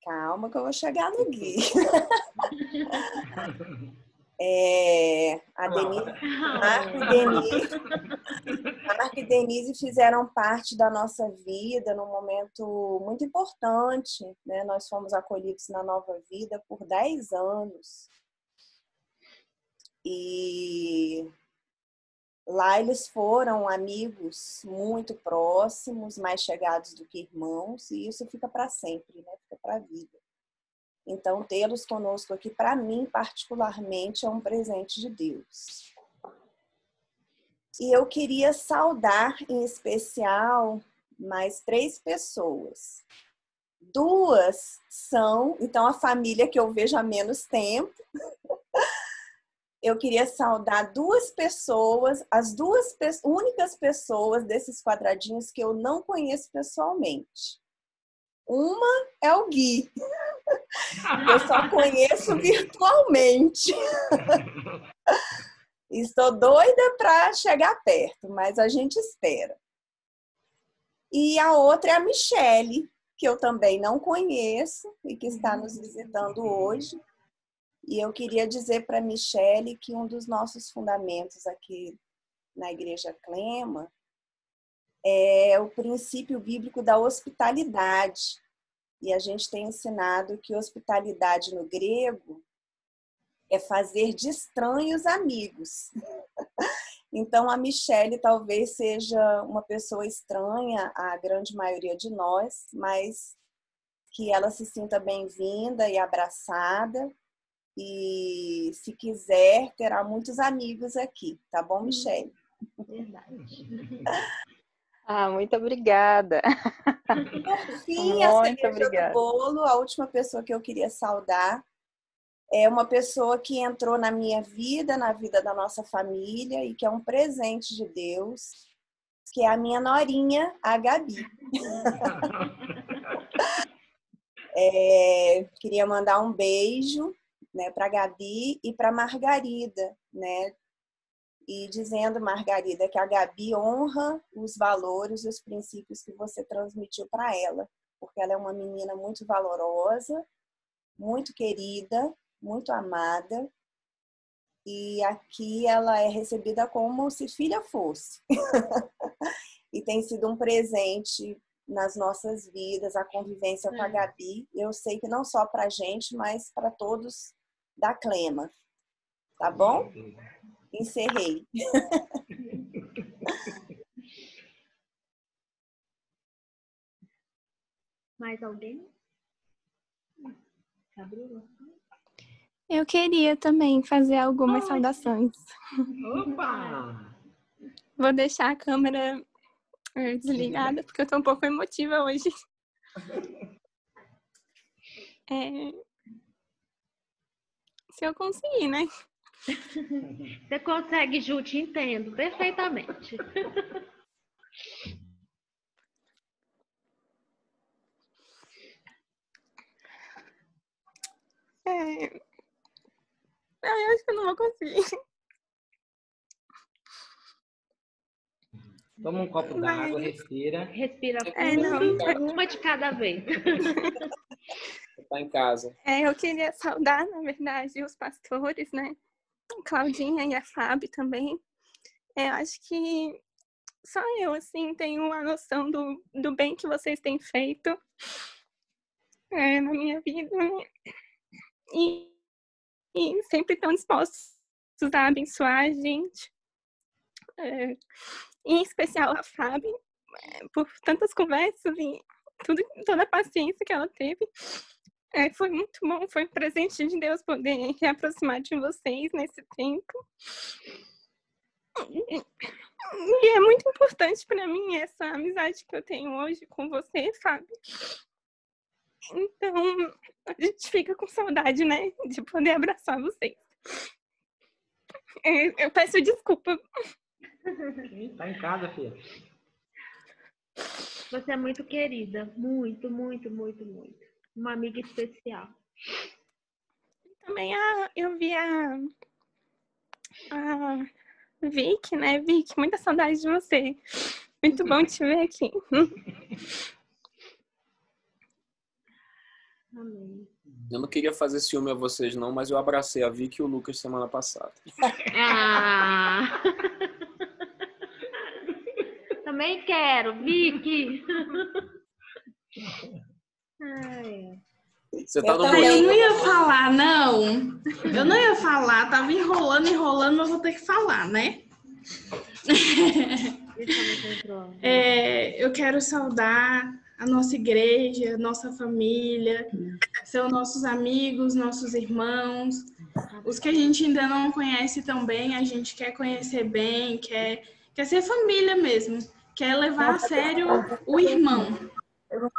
Calma que eu vou chegar no Gui. É, a Denise, Marco e Denise, Marco e Denise fizeram parte da nossa vida num momento muito importante. Né? Nós fomos acolhidos na nova vida por 10 anos. E lá eles foram amigos muito próximos, mais chegados do que irmãos, e isso fica para sempre, né? fica para a vida. Então, tê-los conosco aqui, para mim, particularmente, é um presente de Deus. E eu queria saudar, em especial, mais três pessoas. Duas são, então, a família que eu vejo há menos tempo. Eu queria saudar duas pessoas, as duas únicas pessoas desses quadradinhos que eu não conheço pessoalmente. Uma é o Gui. Eu só conheço virtualmente. Estou doida para chegar perto, mas a gente espera. E a outra é a Michele, que eu também não conheço e que está nos visitando hoje. E eu queria dizer para a Michele que um dos nossos fundamentos aqui na Igreja Clema é o princípio bíblico da hospitalidade. E a gente tem ensinado que hospitalidade no grego é fazer de estranhos amigos. Então, a Michelle talvez seja uma pessoa estranha à grande maioria de nós, mas que ela se sinta bem-vinda e abraçada. E se quiser, terá muitos amigos aqui, tá bom, Michelle? Verdade. Ah, muito obrigada. Por fim, a cereja obrigada. do bolo, a última pessoa que eu queria saudar é uma pessoa que entrou na minha vida, na vida da nossa família e que é um presente de Deus, que é a minha norinha, a Gabi. É, queria mandar um beijo né, para a Gabi e para Margarida, né? E dizendo, Margarida, que a Gabi honra os valores e os princípios que você transmitiu para ela, porque ela é uma menina muito valorosa, muito querida, muito amada. E aqui ela é recebida como se filha fosse. e tem sido um presente nas nossas vidas, a convivência com a Gabi. Eu sei que não só para a gente, mas para todos da Clema. Tá bom? Encerrei. Mais alguém? Gabriela? Eu queria também fazer algumas Ai. saudações. Opa! Vou deixar a câmera eh, desligada, porque eu tô um pouco emotiva hoje. É, Se eu conseguir, né? Você consegue, Ju, te entendo perfeitamente. É... Eu acho que eu não vou conseguir. Toma um copo d'água, respira. Respira É, não. uma de cada vez. Tá em casa. É, eu queria saudar, na verdade, os pastores, né? Claudinha e a Fábio também. É, acho que só eu, assim, tenho a noção do, do bem que vocês têm feito é, na minha vida. E, e sempre estão dispostos a abençoar a gente. É, em especial a Fábio, é, por tantas conversas e tudo, toda a paciência que ela teve. É, foi muito bom, foi um presente de Deus poder reaproximar de vocês nesse tempo. E é muito importante para mim essa amizade que eu tenho hoje com você, Fábio. Então, a gente fica com saudade, né, de poder abraçar vocês. É, Eu peço desculpa. Tá em casa, filha. Você é muito querida, muito, muito, muito, muito. Uma amiga especial. Também a, eu vi a, a Vicky, né? Vicky, muita saudade de você. Muito bom te ver aqui. Amém. Eu não queria fazer ciúme a vocês, não, mas eu abracei a Vicky e o Lucas semana passada. Ah! Também quero, Vicky. Ai, Você tá Eu no. Eu não ia falar, não. Eu não ia falar, tava enrolando, enrolando, mas vou ter que falar, né? entrou. É, eu quero saudar a nossa igreja, a nossa família, são nossos amigos, nossos irmãos, os que a gente ainda não conhece tão bem, a gente quer conhecer bem, quer, quer ser família mesmo, quer levar a sério o irmão.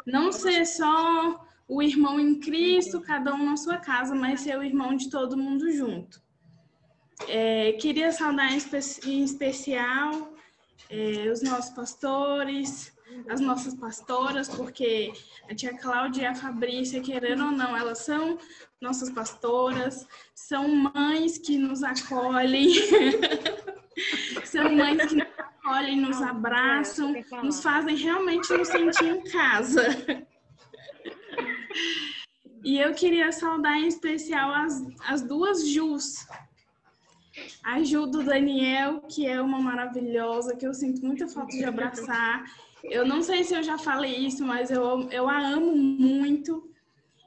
Não ser só o irmão em Cristo, cada um na sua casa, mas ser o irmão de todo mundo junto. É, queria saudar em, espe- em especial é, os nossos pastores, as nossas pastoras, porque a tia Cláudia e a Fabrícia, querendo ou não, elas são nossas pastoras, são mães que nos acolhem, são mães que nos acolhem, nos abraçam, nos fazem realmente nos sentir em casa. E eu queria saudar em especial as, as duas Jus. A Ju do Daniel, que é uma maravilhosa, que eu sinto muita falta de abraçar. Eu não sei se eu já falei isso, mas eu, eu a amo muito.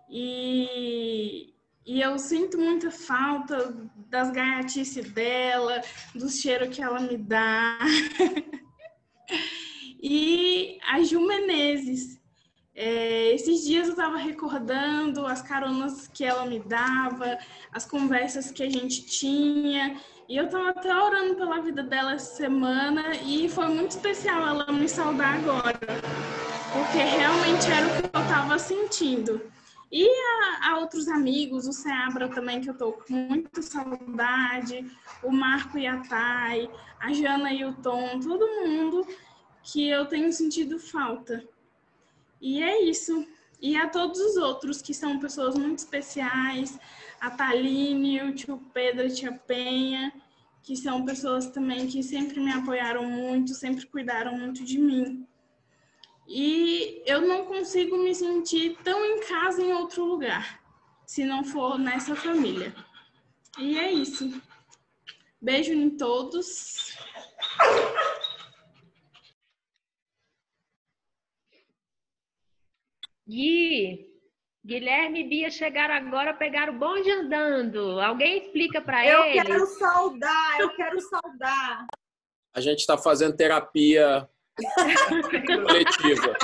E, e eu sinto muita falta das gaiatices dela, do cheiro que ela me dá. e a Ju Menezes, É, esses dias eu estava recordando as caronas que ela me dava, as conversas que a gente tinha, e eu estava até orando pela vida dela essa semana, e foi muito especial ela me saudar agora, porque realmente era o que eu estava sentindo. E a, a, outros amigos, o Seabra também, que eu tô com muita saudade, o Marco e a Thay, a Jana e o Tom, todo mundo que eu tenho sentido falta. E é isso. E a todos os outros que são pessoas muito especiais, a Taline, o tio Pedro a tia Penha, que são pessoas também que sempre me apoiaram muito, sempre cuidaram muito de mim. E eu não consigo me sentir tão em casa em outro lugar, se não for nessa família. E é isso. Beijo em todos. Gui, Guilherme e Bia chegaram agora, pegaram o bonde andando. Alguém explica para eles? Eu quero saudar, eu quero saudar. A gente está fazendo terapia coletiva.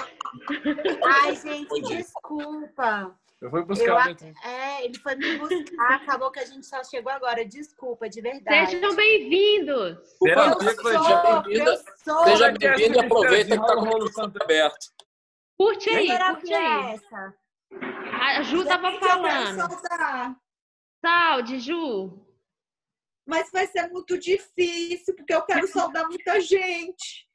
Ai, gente, desculpa. Eu fui buscar. Eu, é, ele foi me buscar, acabou que a gente só chegou agora. Desculpa, de verdade. Sejam bem-vindos. Seja bem-vindo e aproveita que está com o microfone aberto. Curte aí, curte aí. Essa? A Ju estava falando. Saúde, Ju. Mas vai ser muito difícil, porque eu quero saudar muita gente.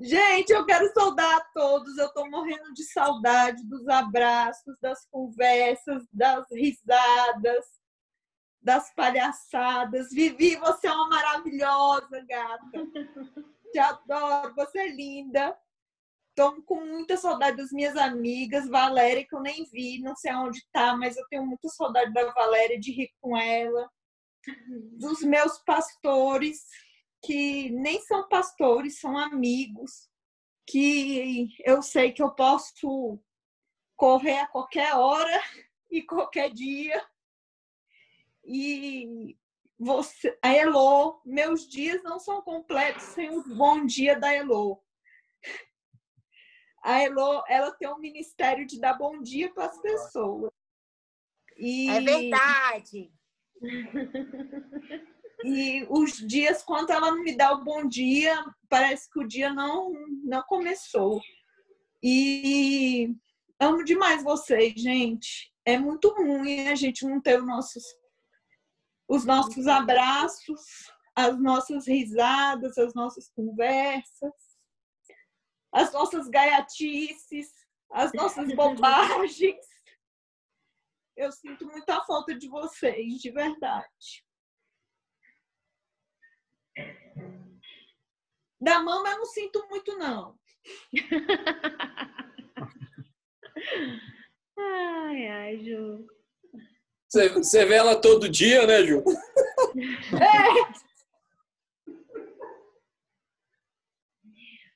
Gente, eu quero saudar a todos. Eu tô morrendo de saudade dos abraços, das conversas, das risadas, das palhaçadas. Vivi, você é uma maravilhosa, gata. Te adoro, você é linda. Tô com muita saudade das minhas amigas, Valéria, que eu nem vi, não sei onde tá, mas eu tenho muita saudade da Valéria, de rir com ela. Dos meus pastores, que nem são pastores, são amigos, que eu sei que eu posso correr a qualquer hora e qualquer dia. E você, a Elo, meus dias não são completos sem o bom dia da Elo. A Elo, ela tem um ministério de dar bom dia para as pessoas. E... É verdade. E os dias, quando ela não me dá o bom dia, parece que o dia não, não começou. E amo demais vocês, gente. É muito ruim a gente não ter os nossos os nossos abraços, as nossas risadas, as nossas conversas, as nossas gaiatices, as nossas bobagens. Eu sinto muita falta de vocês, de verdade. Da mama eu não sinto muito, não. ai, ai, Ju. Você, você vê ela todo dia, né, Ju? É.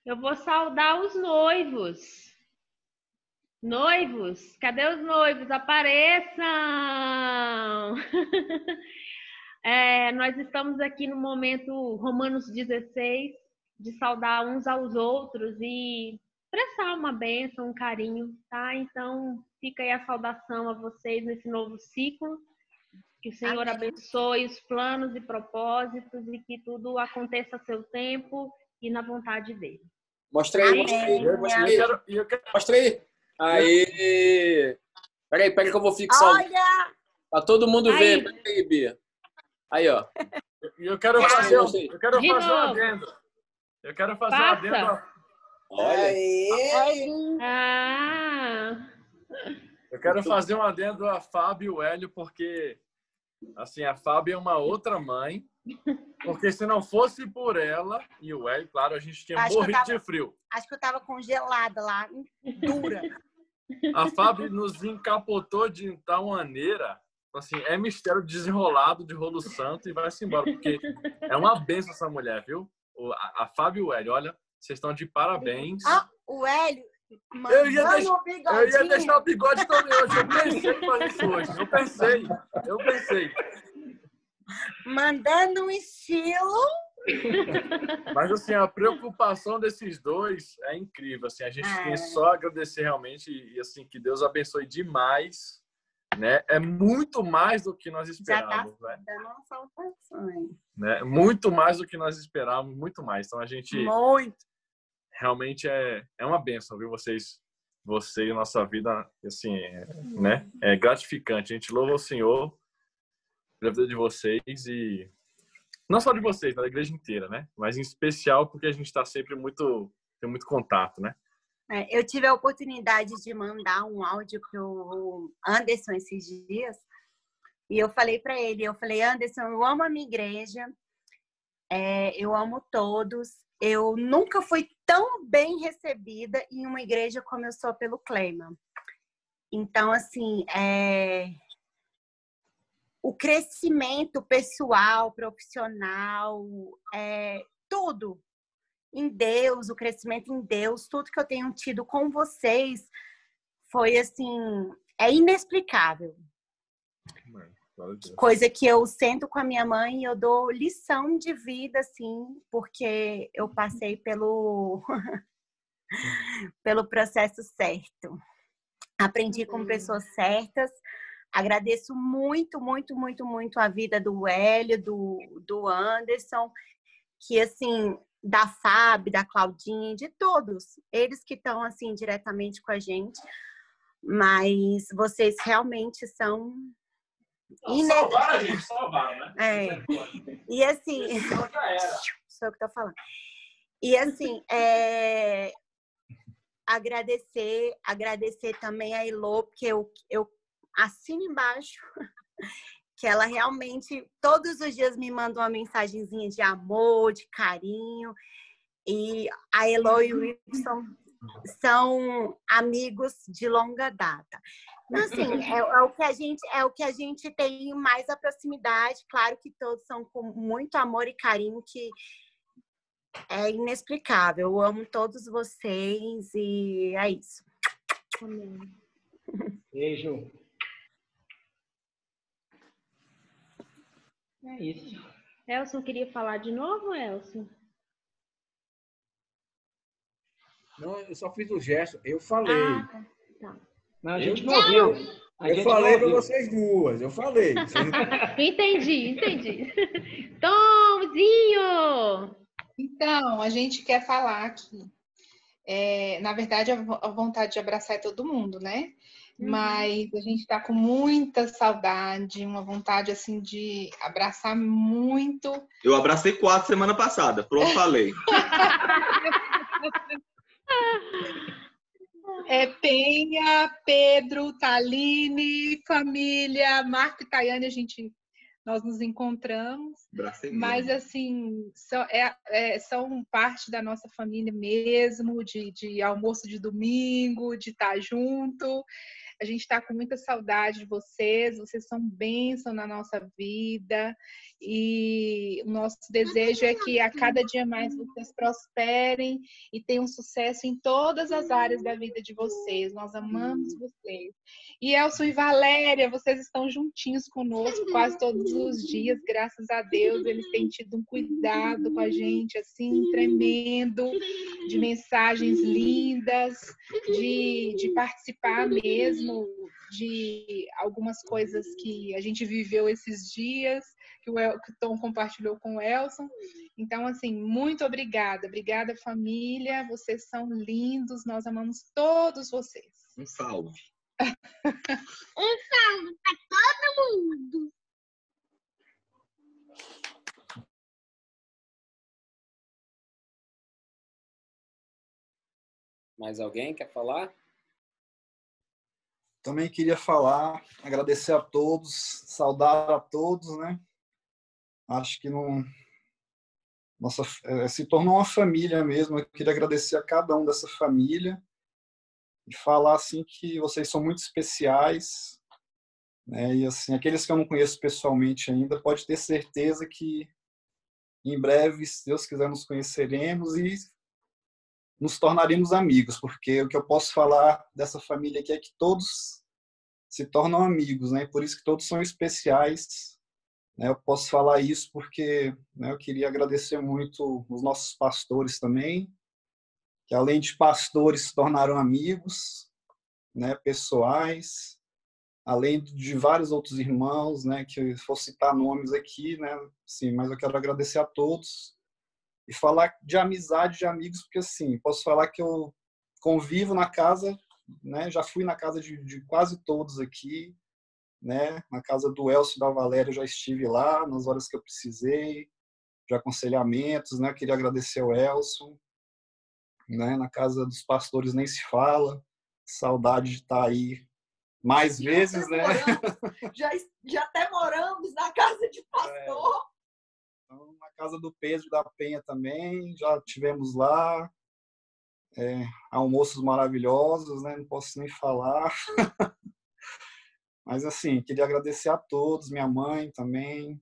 Eu vou saudar os noivos. Noivos, cadê os noivos? Apareçam! É, nós estamos aqui no momento Romanos 16, de saudar uns aos outros e expressar uma bênção, um carinho, tá? Então, fica aí a saudação a vocês nesse novo ciclo. Que o Senhor Amém. abençoe os planos e propósitos e que tudo aconteça a seu tempo e na vontade dele. Mostra aí, mostra aí. Mostra aí. Aí. Peraí, peraí que eu vou fixar. Olha! Pra todo mundo aí. ver. Peraí, Bia. Aí, ó. Eu quero fazer, eu quero fazer um adendo. Eu quero fazer Passa. um adendo. Olha. Ah. Eu quero fazer um adendo a Fábio e o Hélio, porque assim, a Fábio é uma outra mãe. Porque se não fosse por ela e o Hélio, claro, a gente tinha acho morrido tava, de frio. Acho que eu tava congelada lá, dura. A Fábio nos encapotou de tal maneira assim, é mistério desenrolado de rolo santo e vai-se embora, porque é uma benção essa mulher, viu? A, a Fábio e o Hélio, olha, vocês estão de parabéns. Ah, o Hélio, eu ia, deixar, eu ia deixar o bigode também hoje. Eu pensei em fazer isso hoje. Eu pensei. Eu pensei. Mandando um estilo Mas assim, a preocupação desses dois é incrível. Assim, a gente Ah, tem é. só a agradecer realmente e assim que Deus abençoe demais, né? É muito mais do que nós Já tá esperávamos, né? uma salvação. né? Muito mais do que nós esperávamos, muito mais. Então a gente Muito. realmente é é uma benção, viu? Vocês você e nossa vida assim, é, né? É gratificante. A gente louva o Senhor pela vida de vocês e não só de vocês, mas da igreja inteira, né? Mas em especial porque a gente está sempre muito tem muito contato, né? É, eu tive a oportunidade de mandar um áudio pro Anderson esses dias e eu falei para ele, eu falei, Anderson, eu amo a minha igreja, é, eu amo todos, eu nunca fui tão bem recebida em uma igreja como eu sou pelo Cleiman. Então, assim, é, o crescimento pessoal, profissional, é, tudo em Deus, o crescimento em Deus, tudo que eu tenho tido com vocês foi assim, é inexplicável. Coisa que eu sento com a minha mãe e eu dou lição de vida, assim, porque eu passei pelo, pelo processo certo. Aprendi com pessoas certas. Agradeço muito, muito, muito, muito a vida do Hélio, do, do Anderson, que assim, da Fábio, da Claudinha, de todos, eles que estão assim diretamente com a gente. Mas vocês realmente são ine- Salvaram a gente, salvaram, né? É. E assim, sou eu que tô falando. E assim, é, agradecer, agradecer também a Elô, porque eu, eu assino embaixo que ela realmente todos os dias me manda uma mensagenzinha de amor, de carinho. E a Elô e o Wilson são amigos de longa data. Então, assim, é, é o que a gente é o que a gente tem mais a proximidade. Claro que todos são com muito amor e carinho que é inexplicável. Eu amo todos vocês e é isso. Beijo. É isso. Elson queria falar de novo, Elson? Não, eu só fiz o gesto. Eu falei. Ah, tá. tá. Não, a Eu- gente não ouviu. Eu gente falei para vocês duas. Eu falei. Vocês Entendi, entendi. Tomzinho! Então, a gente quer falar aqui. É, na verdade, a vo- a vontade de abraçar é todo mundo, né? Uhum. Mas a gente está com muita saudade, uma vontade assim de abraçar muito. Eu abracei quatro semana passada. Pronto, falei. É Penha, Pedro, Taline, família, Marco e Tayane, a gente nós nos encontramos. Mas, assim, são, é- é- são parte da nossa família mesmo, de, de almoço de domingo, de estar junto. A gente está com muita saudade de vocês, vocês são bênção na nossa vida. E o nosso desejo é que a cada dia mais vocês prosperem e tenham sucesso em todas as áreas da vida de vocês. Nós amamos vocês. E Elson e Valéria, vocês estão juntinhos conosco quase todos os dias, graças a Deus. Eles têm tido um cuidado com a gente, assim, tremendo, de mensagens lindas, de, de participar mesmo de algumas coisas que a gente viveu esses dias, que o, El, que o Tom compartilhou com o Elson. Então, assim, muito obrigada. Obrigada, família. Vocês são lindos. Nós amamos todos vocês. Um salve. Um salve para todo mundo. Mais alguém quer falar? Também queria falar, agradecer a todos, saudar a todos, né? Acho que não nossa eh, se tornou uma família mesmo. Eu queria agradecer a cada um dessa família e falar assim que vocês são muito especiais, né? E assim, aqueles que eu não conheço pessoalmente ainda, pode ter certeza que em breve, se Deus quiser, nos conheceremos e nos tornaremos amigos, porque o que eu posso falar dessa família aqui é que todos se tornam amigos, né? Por isso que todos são especiais Né, eu posso falar isso porque né, eu queria agradecer muito os nossos pastores também, que além de pastores se tornaram amigos, né, pessoais, além de vários outros irmãos, né, que eu vou citar nomes aqui, né, sim, mas eu quero agradecer a todos e falar de amizade de amigos, porque assim, posso falar que eu convivo na casa, né, já fui na casa de, de quase todos aqui, né? Na casa do Elcio da Valéria já estive lá nas horas que eu precisei, de aconselhamentos, né? Queria agradecer ao Elcio, né? Na casa dos pastores nem se fala, saudade de estar aí mais já vezes, né? já, já até moramos na casa de pastor. É. Casa do Pedro da Penha também, já tivemos lá. É, almoços maravilhosos, né? Não posso nem falar. Mas, assim, queria agradecer a todos, minha mãe também.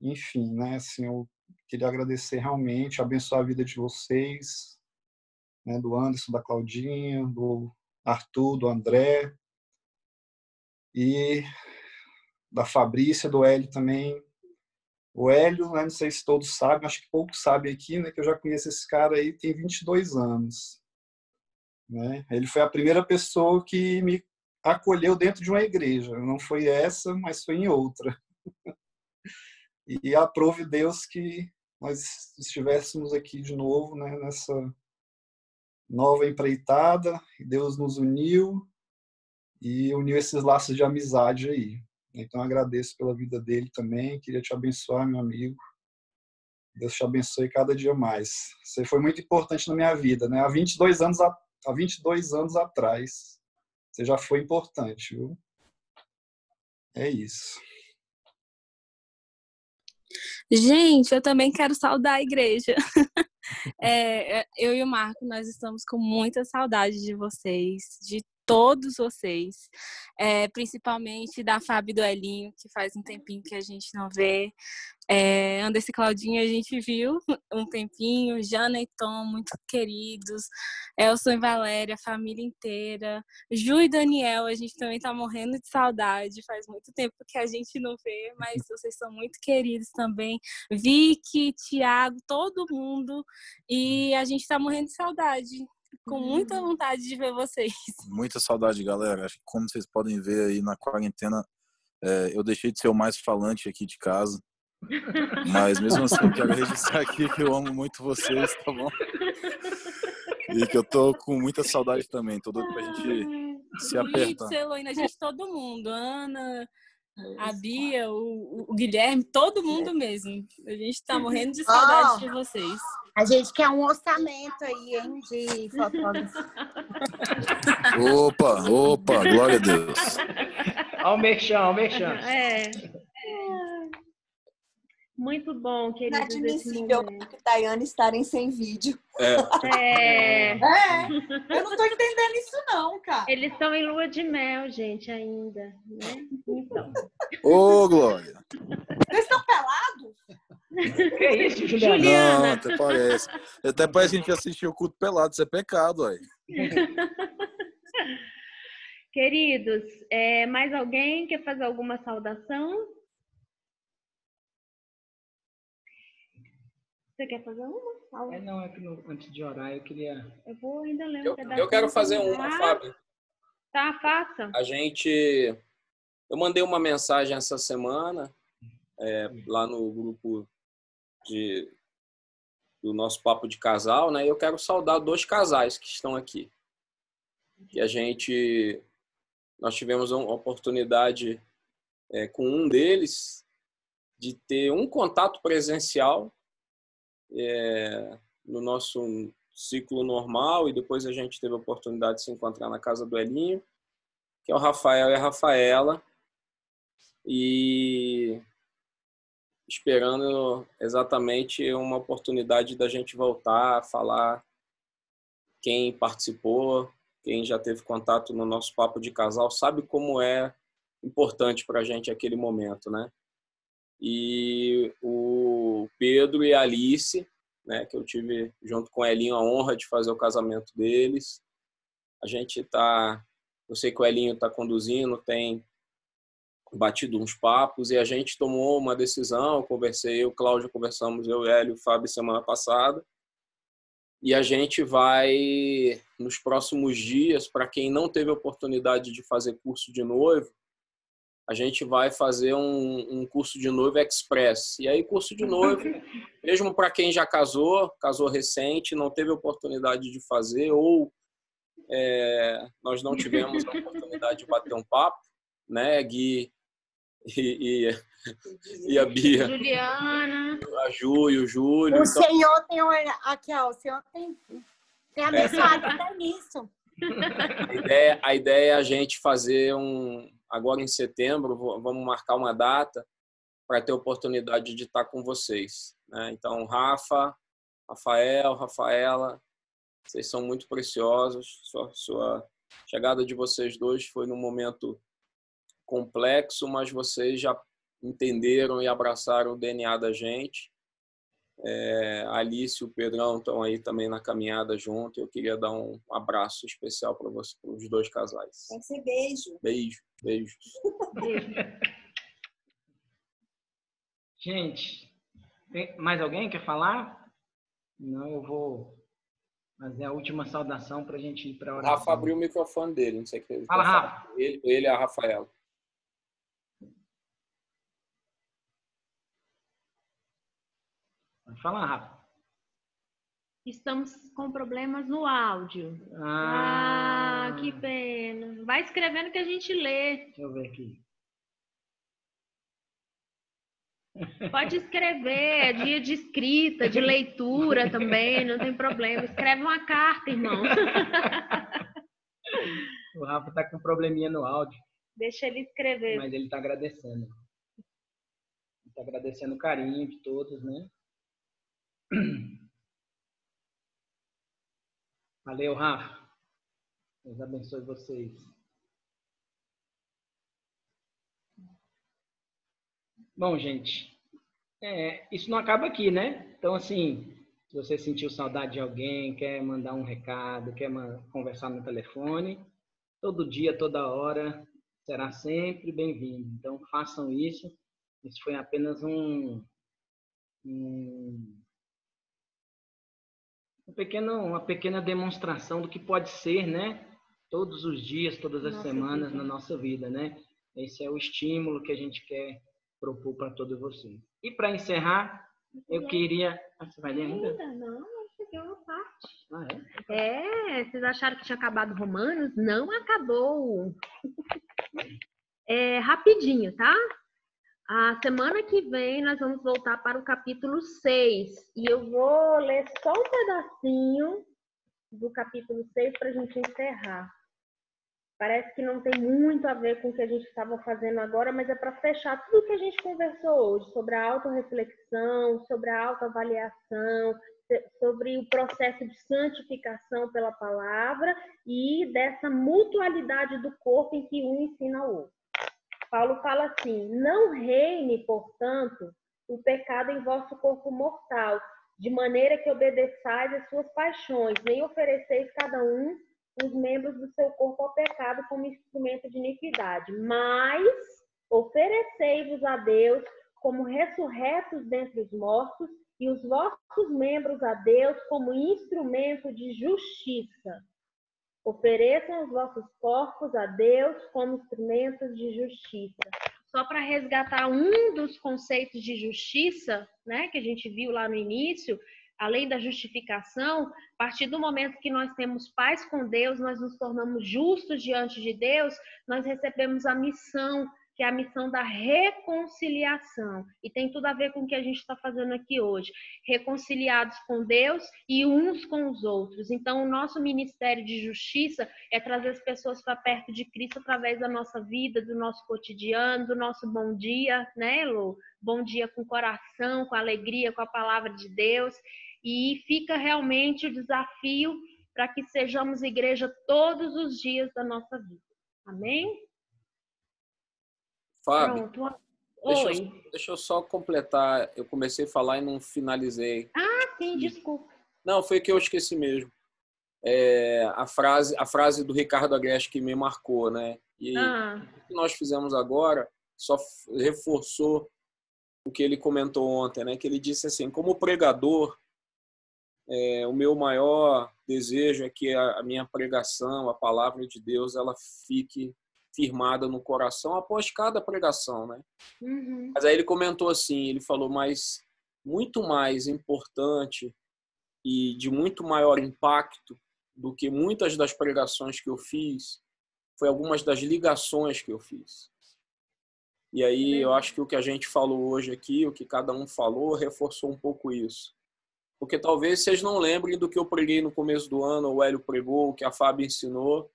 Enfim, né? Assim, eu queria agradecer realmente, abençoar a vida de vocês, né? do Anderson, da Claudinha, do Arthur, do André. E da Fabrícia, do Hélio também. O Hélio, né, não sei se todos sabem, acho que poucos sabem aqui, né, que eu já conheço esse cara aí, tem 22 anos. Né? Ele foi a primeira pessoa que me acolheu dentro de uma igreja. Não foi essa, mas foi em outra. E aprove Deus que nós estivéssemos aqui de novo, né, nessa nova empreitada. Deus nos uniu e uniu esses laços de amizade aí. Então agradeço pela vida dele também. Queria te abençoar, meu amigo. Deus te abençoe cada dia mais. Você foi muito importante na minha vida, né? Há 22 anos, há 22 anos atrás, você já foi importante, viu? É isso. Gente, eu também quero saudar a igreja. É, é, eu e o Marco, nós estamos com muita saudade de vocês, de todos vocês, é, principalmente da Fábio do Elinho, que faz um tempinho que a gente não vê. É, Anderson e Claudinha a gente viu um tempinho, Jana e Tom, muito queridos, Elson e Valéria, a família inteira, Ju e Daniel, a gente também tá morrendo de saudade, faz muito tempo que a gente não vê, mas vocês são muito queridos também. Vicky, Tiago, todo mundo, e a gente tá morrendo de saudade com muita uhum. vontade de ver vocês. Muita saudade, galera. Acho que como vocês podem ver aí na quarentena, é, eu deixei de ser o mais falante aqui de casa. Mas mesmo assim, eu quero registrar aqui que eu amo muito vocês, tá bom? E que eu tô com muita saudade também. Tô doido pra gente se apertar. Heloína, a gente, todo mundo. Ana, a Bia, o, o, Guilherme, todo mundo mesmo. A gente tá morrendo de saudade oh, de vocês. A gente quer um orçamento aí, hein, de fotógrafo. Opa, opa, glória a Deus. Merchan, o merchan. É. Muito bom, querido. Inadmissível que Tayane estarem sem vídeo. É. É. é. Eu não tô entendendo isso, não, cara. Eles estão em lua de mel, gente, ainda. Né? Então. Ô, Glória. Vocês estão pelados? Que isso, Juliana? Não, até parece. Até parece que a gente assistiu o culto pelado. Isso é pecado, aí. Queridos, é, mais alguém quer fazer alguma saudação? Você quer fazer uma? É, não, é que no, antes de orar eu queria. Eu vou ainda ler um eu, pedaço. Eu quero fazer uma, ah, Fábio. Tá, faça. A gente. Eu mandei uma mensagem essa semana é, lá no grupo de, do nosso papo de casal, né? Eu quero saudar dois casais que estão aqui. Que a gente. Nós tivemos uma oportunidade é, com um deles de ter um contato presencial é, no nosso ciclo normal e depois a gente teve a oportunidade de se encontrar na casa do Elinho, que é o Rafael e a Rafaela, e esperando exatamente uma oportunidade da gente voltar a falar quem participou, quem já teve contato no nosso papo de casal, sabe como é importante para a gente aquele momento, né? E o Pedro e a Alice, né, que eu tive junto com o Elinho a honra de fazer o casamento deles. A gente está, eu sei que o Elinho está conduzindo, tem batido uns papos e a gente tomou uma decisão. Eu conversei, eu, Cláudio, conversamos, eu, Hélio, Fábio, semana passada. E a gente vai, nos próximos dias, para quem não teve oportunidade de fazer curso de noivo, a gente vai fazer um, um curso de noivo express. E aí, curso de noivo, mesmo para quem já casou, casou recente, não teve oportunidade de fazer, ou é, nós não tivemos a oportunidade de bater um papo, né, Gui e, e, e a Bia. Juliana. A Ju e o Júlio. O Então, Senhor tem olha aqui, ó, o Senhor tem, tem abençoado até nisso. a, ideia, a ideia é a gente fazer um. Agora em setembro, vamos marcar uma data para ter oportunidade de estar com vocês. Né? Então, Rafa, Rafael, Rafaela, vocês são muito preciosos. Sua, sua chegada de vocês dois foi num momento complexo, mas vocês já entenderam e abraçaram o DNA da gente. É, a Alice e o Pedrão estão aí também na caminhada junto. Eu queria dar um abraço especial para os dois casais. Tem que ser beijo. Beijo, beijos. Gente, tem mais alguém quer falar? Não, eu vou fazer a última saudação para a gente ir para a. Rafa abriu o microfone dele, não sei o que ele Fala, falar. Rafa. Ele, ele e a Rafaela. Fala, Rafa. Estamos com problemas no áudio. Ah. Ah, que pena. Vai escrevendo que a gente lê. Deixa eu ver aqui. Pode escrever, é dia de escrita, de leitura também, não tem problema. Escreve uma carta, irmão. O Rafa tá com um probleminha no áudio, Deixa ele escrever. mas ele tá agradecendo. Ele tá agradecendo o carinho de todos, né? Valeu, Rafa. Deus abençoe vocês. Bom, gente, é, isso não acaba aqui, né? Então, assim, se você sentiu saudade de alguém, quer mandar um recado, quer conversar no telefone, todo dia, toda hora, será sempre bem-vindo. Então, façam isso. Isso foi apenas um, um um pequeno, uma pequena demonstração do que pode ser, né? Todos os dias, todas as Nossa semanas vida. na nossa vida, né? Esse é o estímulo que a gente quer propor para todos vocês. E para encerrar, eu queria. Ah, você vai ler ainda? Ainda não, eu cheguei uma parte. Ah, é? É, vocês acharam que tinha acabado Romanos? Não acabou. É, rapidinho, tá? A semana que vem nós vamos voltar para o capítulo 6. E eu vou ler só um pedacinho do capítulo 6 para a gente encerrar. Parece que não tem muito a ver com o que a gente estava fazendo agora, mas é para fechar tudo que a gente conversou hoje sobre a autorreflexão, sobre a autoavaliação, sobre o processo de santificação pela palavra e dessa mutualidade do corpo em que um ensina o outro. Paulo fala assim: não reine, portanto, o pecado em vosso corpo mortal, de maneira que obedeçais às suas paixões, nem ofereceis cada um os membros do seu corpo ao pecado como instrumento de iniquidade, mas oferecei-vos a Deus como ressurretos dentre os mortos e os vossos membros a Deus como instrumento de justiça. Ofereçam os vossos corpos a Deus como instrumentos de justiça. Só para resgatar um dos conceitos de justiça, né, que a gente viu lá no início, além da justificação, a partir do momento que nós temos paz com Deus, nós nos tornamos justos diante de Deus, nós recebemos a missão, que é a missão da reconciliação. E tem tudo a ver com o que a gente está fazendo aqui hoje. Reconciliados com Deus e uns com os outros. Então, o nosso ministério de justiça é trazer as pessoas para perto de Cristo através da nossa vida, do nosso cotidiano, do nosso bom dia, né, Lu? Bom dia com coração, com alegria, com a palavra de Deus. E fica realmente o desafio para que sejamos igreja todos os dias da nossa vida. Amém? Fábio, Pronto. deixa Oi. eu, deixa eu só completar. Eu comecei a falar e não finalizei. Ah, sim, desculpa. Não, foi que eu esqueci mesmo. É, a frase a frase do Ricardo Agreste que me marcou, né? E Ah. o que nós fizemos agora só reforçou o que ele comentou ontem, né? Que ele disse assim, como pregador, é, o meu maior desejo é que a, a minha pregação, a palavra de Deus, ela fique firmada no coração após cada pregação, né? Uhum. Mas aí ele comentou assim, ele falou, mas muito mais importante e de muito maior impacto do que muitas das pregações que eu fiz foi algumas das ligações que eu fiz. E aí eu acho que o que a gente falou hoje aqui, o que cada um falou, reforçou um pouco isso. Porque talvez vocês não lembrem do que eu preguei no começo do ano, o Hélio pregou, o que a Fábio ensinou,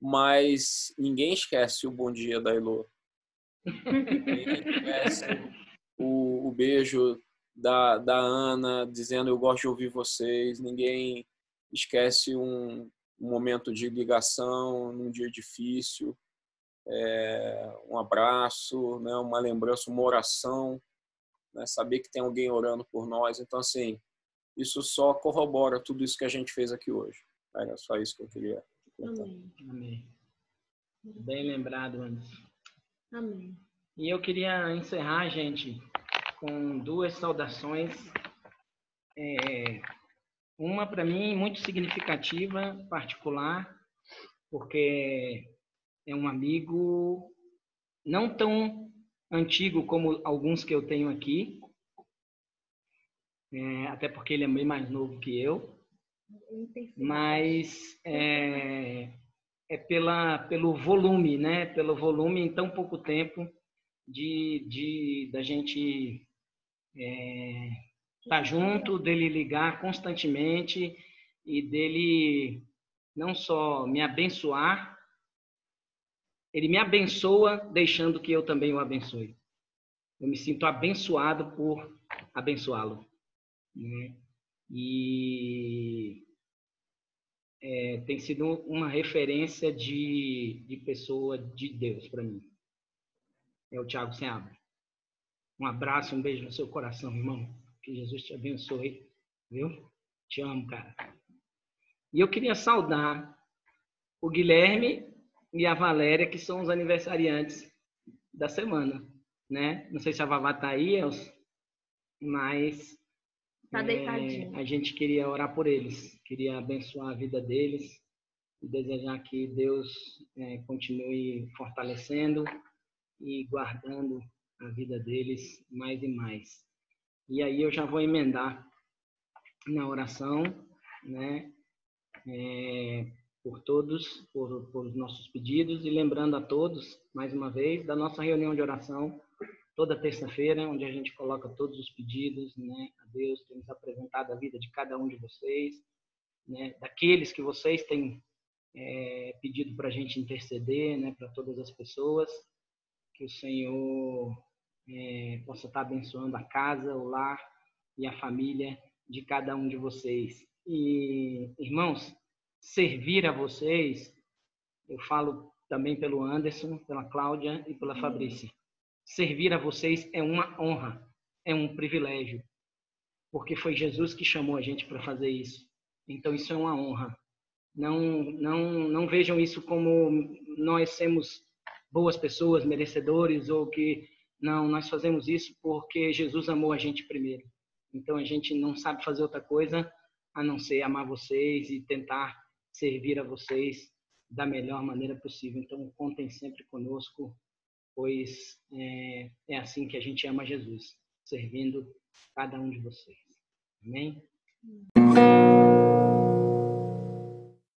mas ninguém esquece o bom dia da Elô. ninguém esquece o, o beijo da, da Ana dizendo eu gosto de ouvir vocês. Ninguém esquece um, um momento de ligação num dia difícil é, um abraço, né, uma lembrança, uma oração, né, saber que tem alguém orando por nós. Então, assim, isso só corrobora tudo isso que a gente fez aqui hoje. Era só isso que eu queria. Amém. Amém. Bem lembrado, Anderson. Amém. E eu queria encerrar, gente, com duas saudações. É, uma, para mim, muito significativa, particular, porque é um amigo não tão antigo como alguns que eu tenho aqui, é, até porque ele é bem mais novo que eu, mas é, é pela, pelo volume, né? Pelo volume em tão pouco tempo de, de da gente é, estar tá junto, dele ligar constantemente e dele não só me abençoar, ele me abençoa deixando que eu também o abençoe. Eu me sinto abençoado por abençoá-lo. Né? E é, tem sido uma referência de, de pessoa de Deus para mim. É o Tiago Seabra. Um abraço, um beijo no seu coração, irmão. Que Jesus te abençoe, viu? Te amo, cara. E eu queria saudar o Guilherme e a Valéria, que são os aniversariantes da semana, né? Não sei se a Vavá tá aí, mas Tá deitadinho. é, a gente queria orar por eles, queria abençoar a vida deles e desejar que Deus é, continue fortalecendo e guardando a vida deles mais e mais. E aí eu já vou emendar na oração, né? É, por todos, por, por os nossos pedidos e lembrando a todos, mais uma vez, da nossa reunião de oração toda terça-feira, onde a gente coloca todos os pedidos, né, a Deus, temos apresentado a vida de cada um de vocês, né, daqueles que vocês têm é, pedido para a gente interceder, né, para todas as pessoas, que o Senhor é, possa estar abençoando a casa, o lar e a família de cada um de vocês. E, irmãos, servir a vocês, eu falo também pelo Anderson, pela Cláudia e pela Fabrícia. Servir a vocês é uma honra, é um privilégio, porque foi Jesus que chamou a gente para fazer isso. Então isso é uma honra. Não, não, não vejam isso como nós sermos boas pessoas, merecedores ou que não, nós fazemos isso porque Jesus amou a gente primeiro. Então a gente não sabe fazer outra coisa a não ser amar vocês e tentar servir a vocês da melhor maneira possível. Então, contem sempre conosco, pois é, é assim que a gente ama Jesus, servindo cada um de vocês. Amém?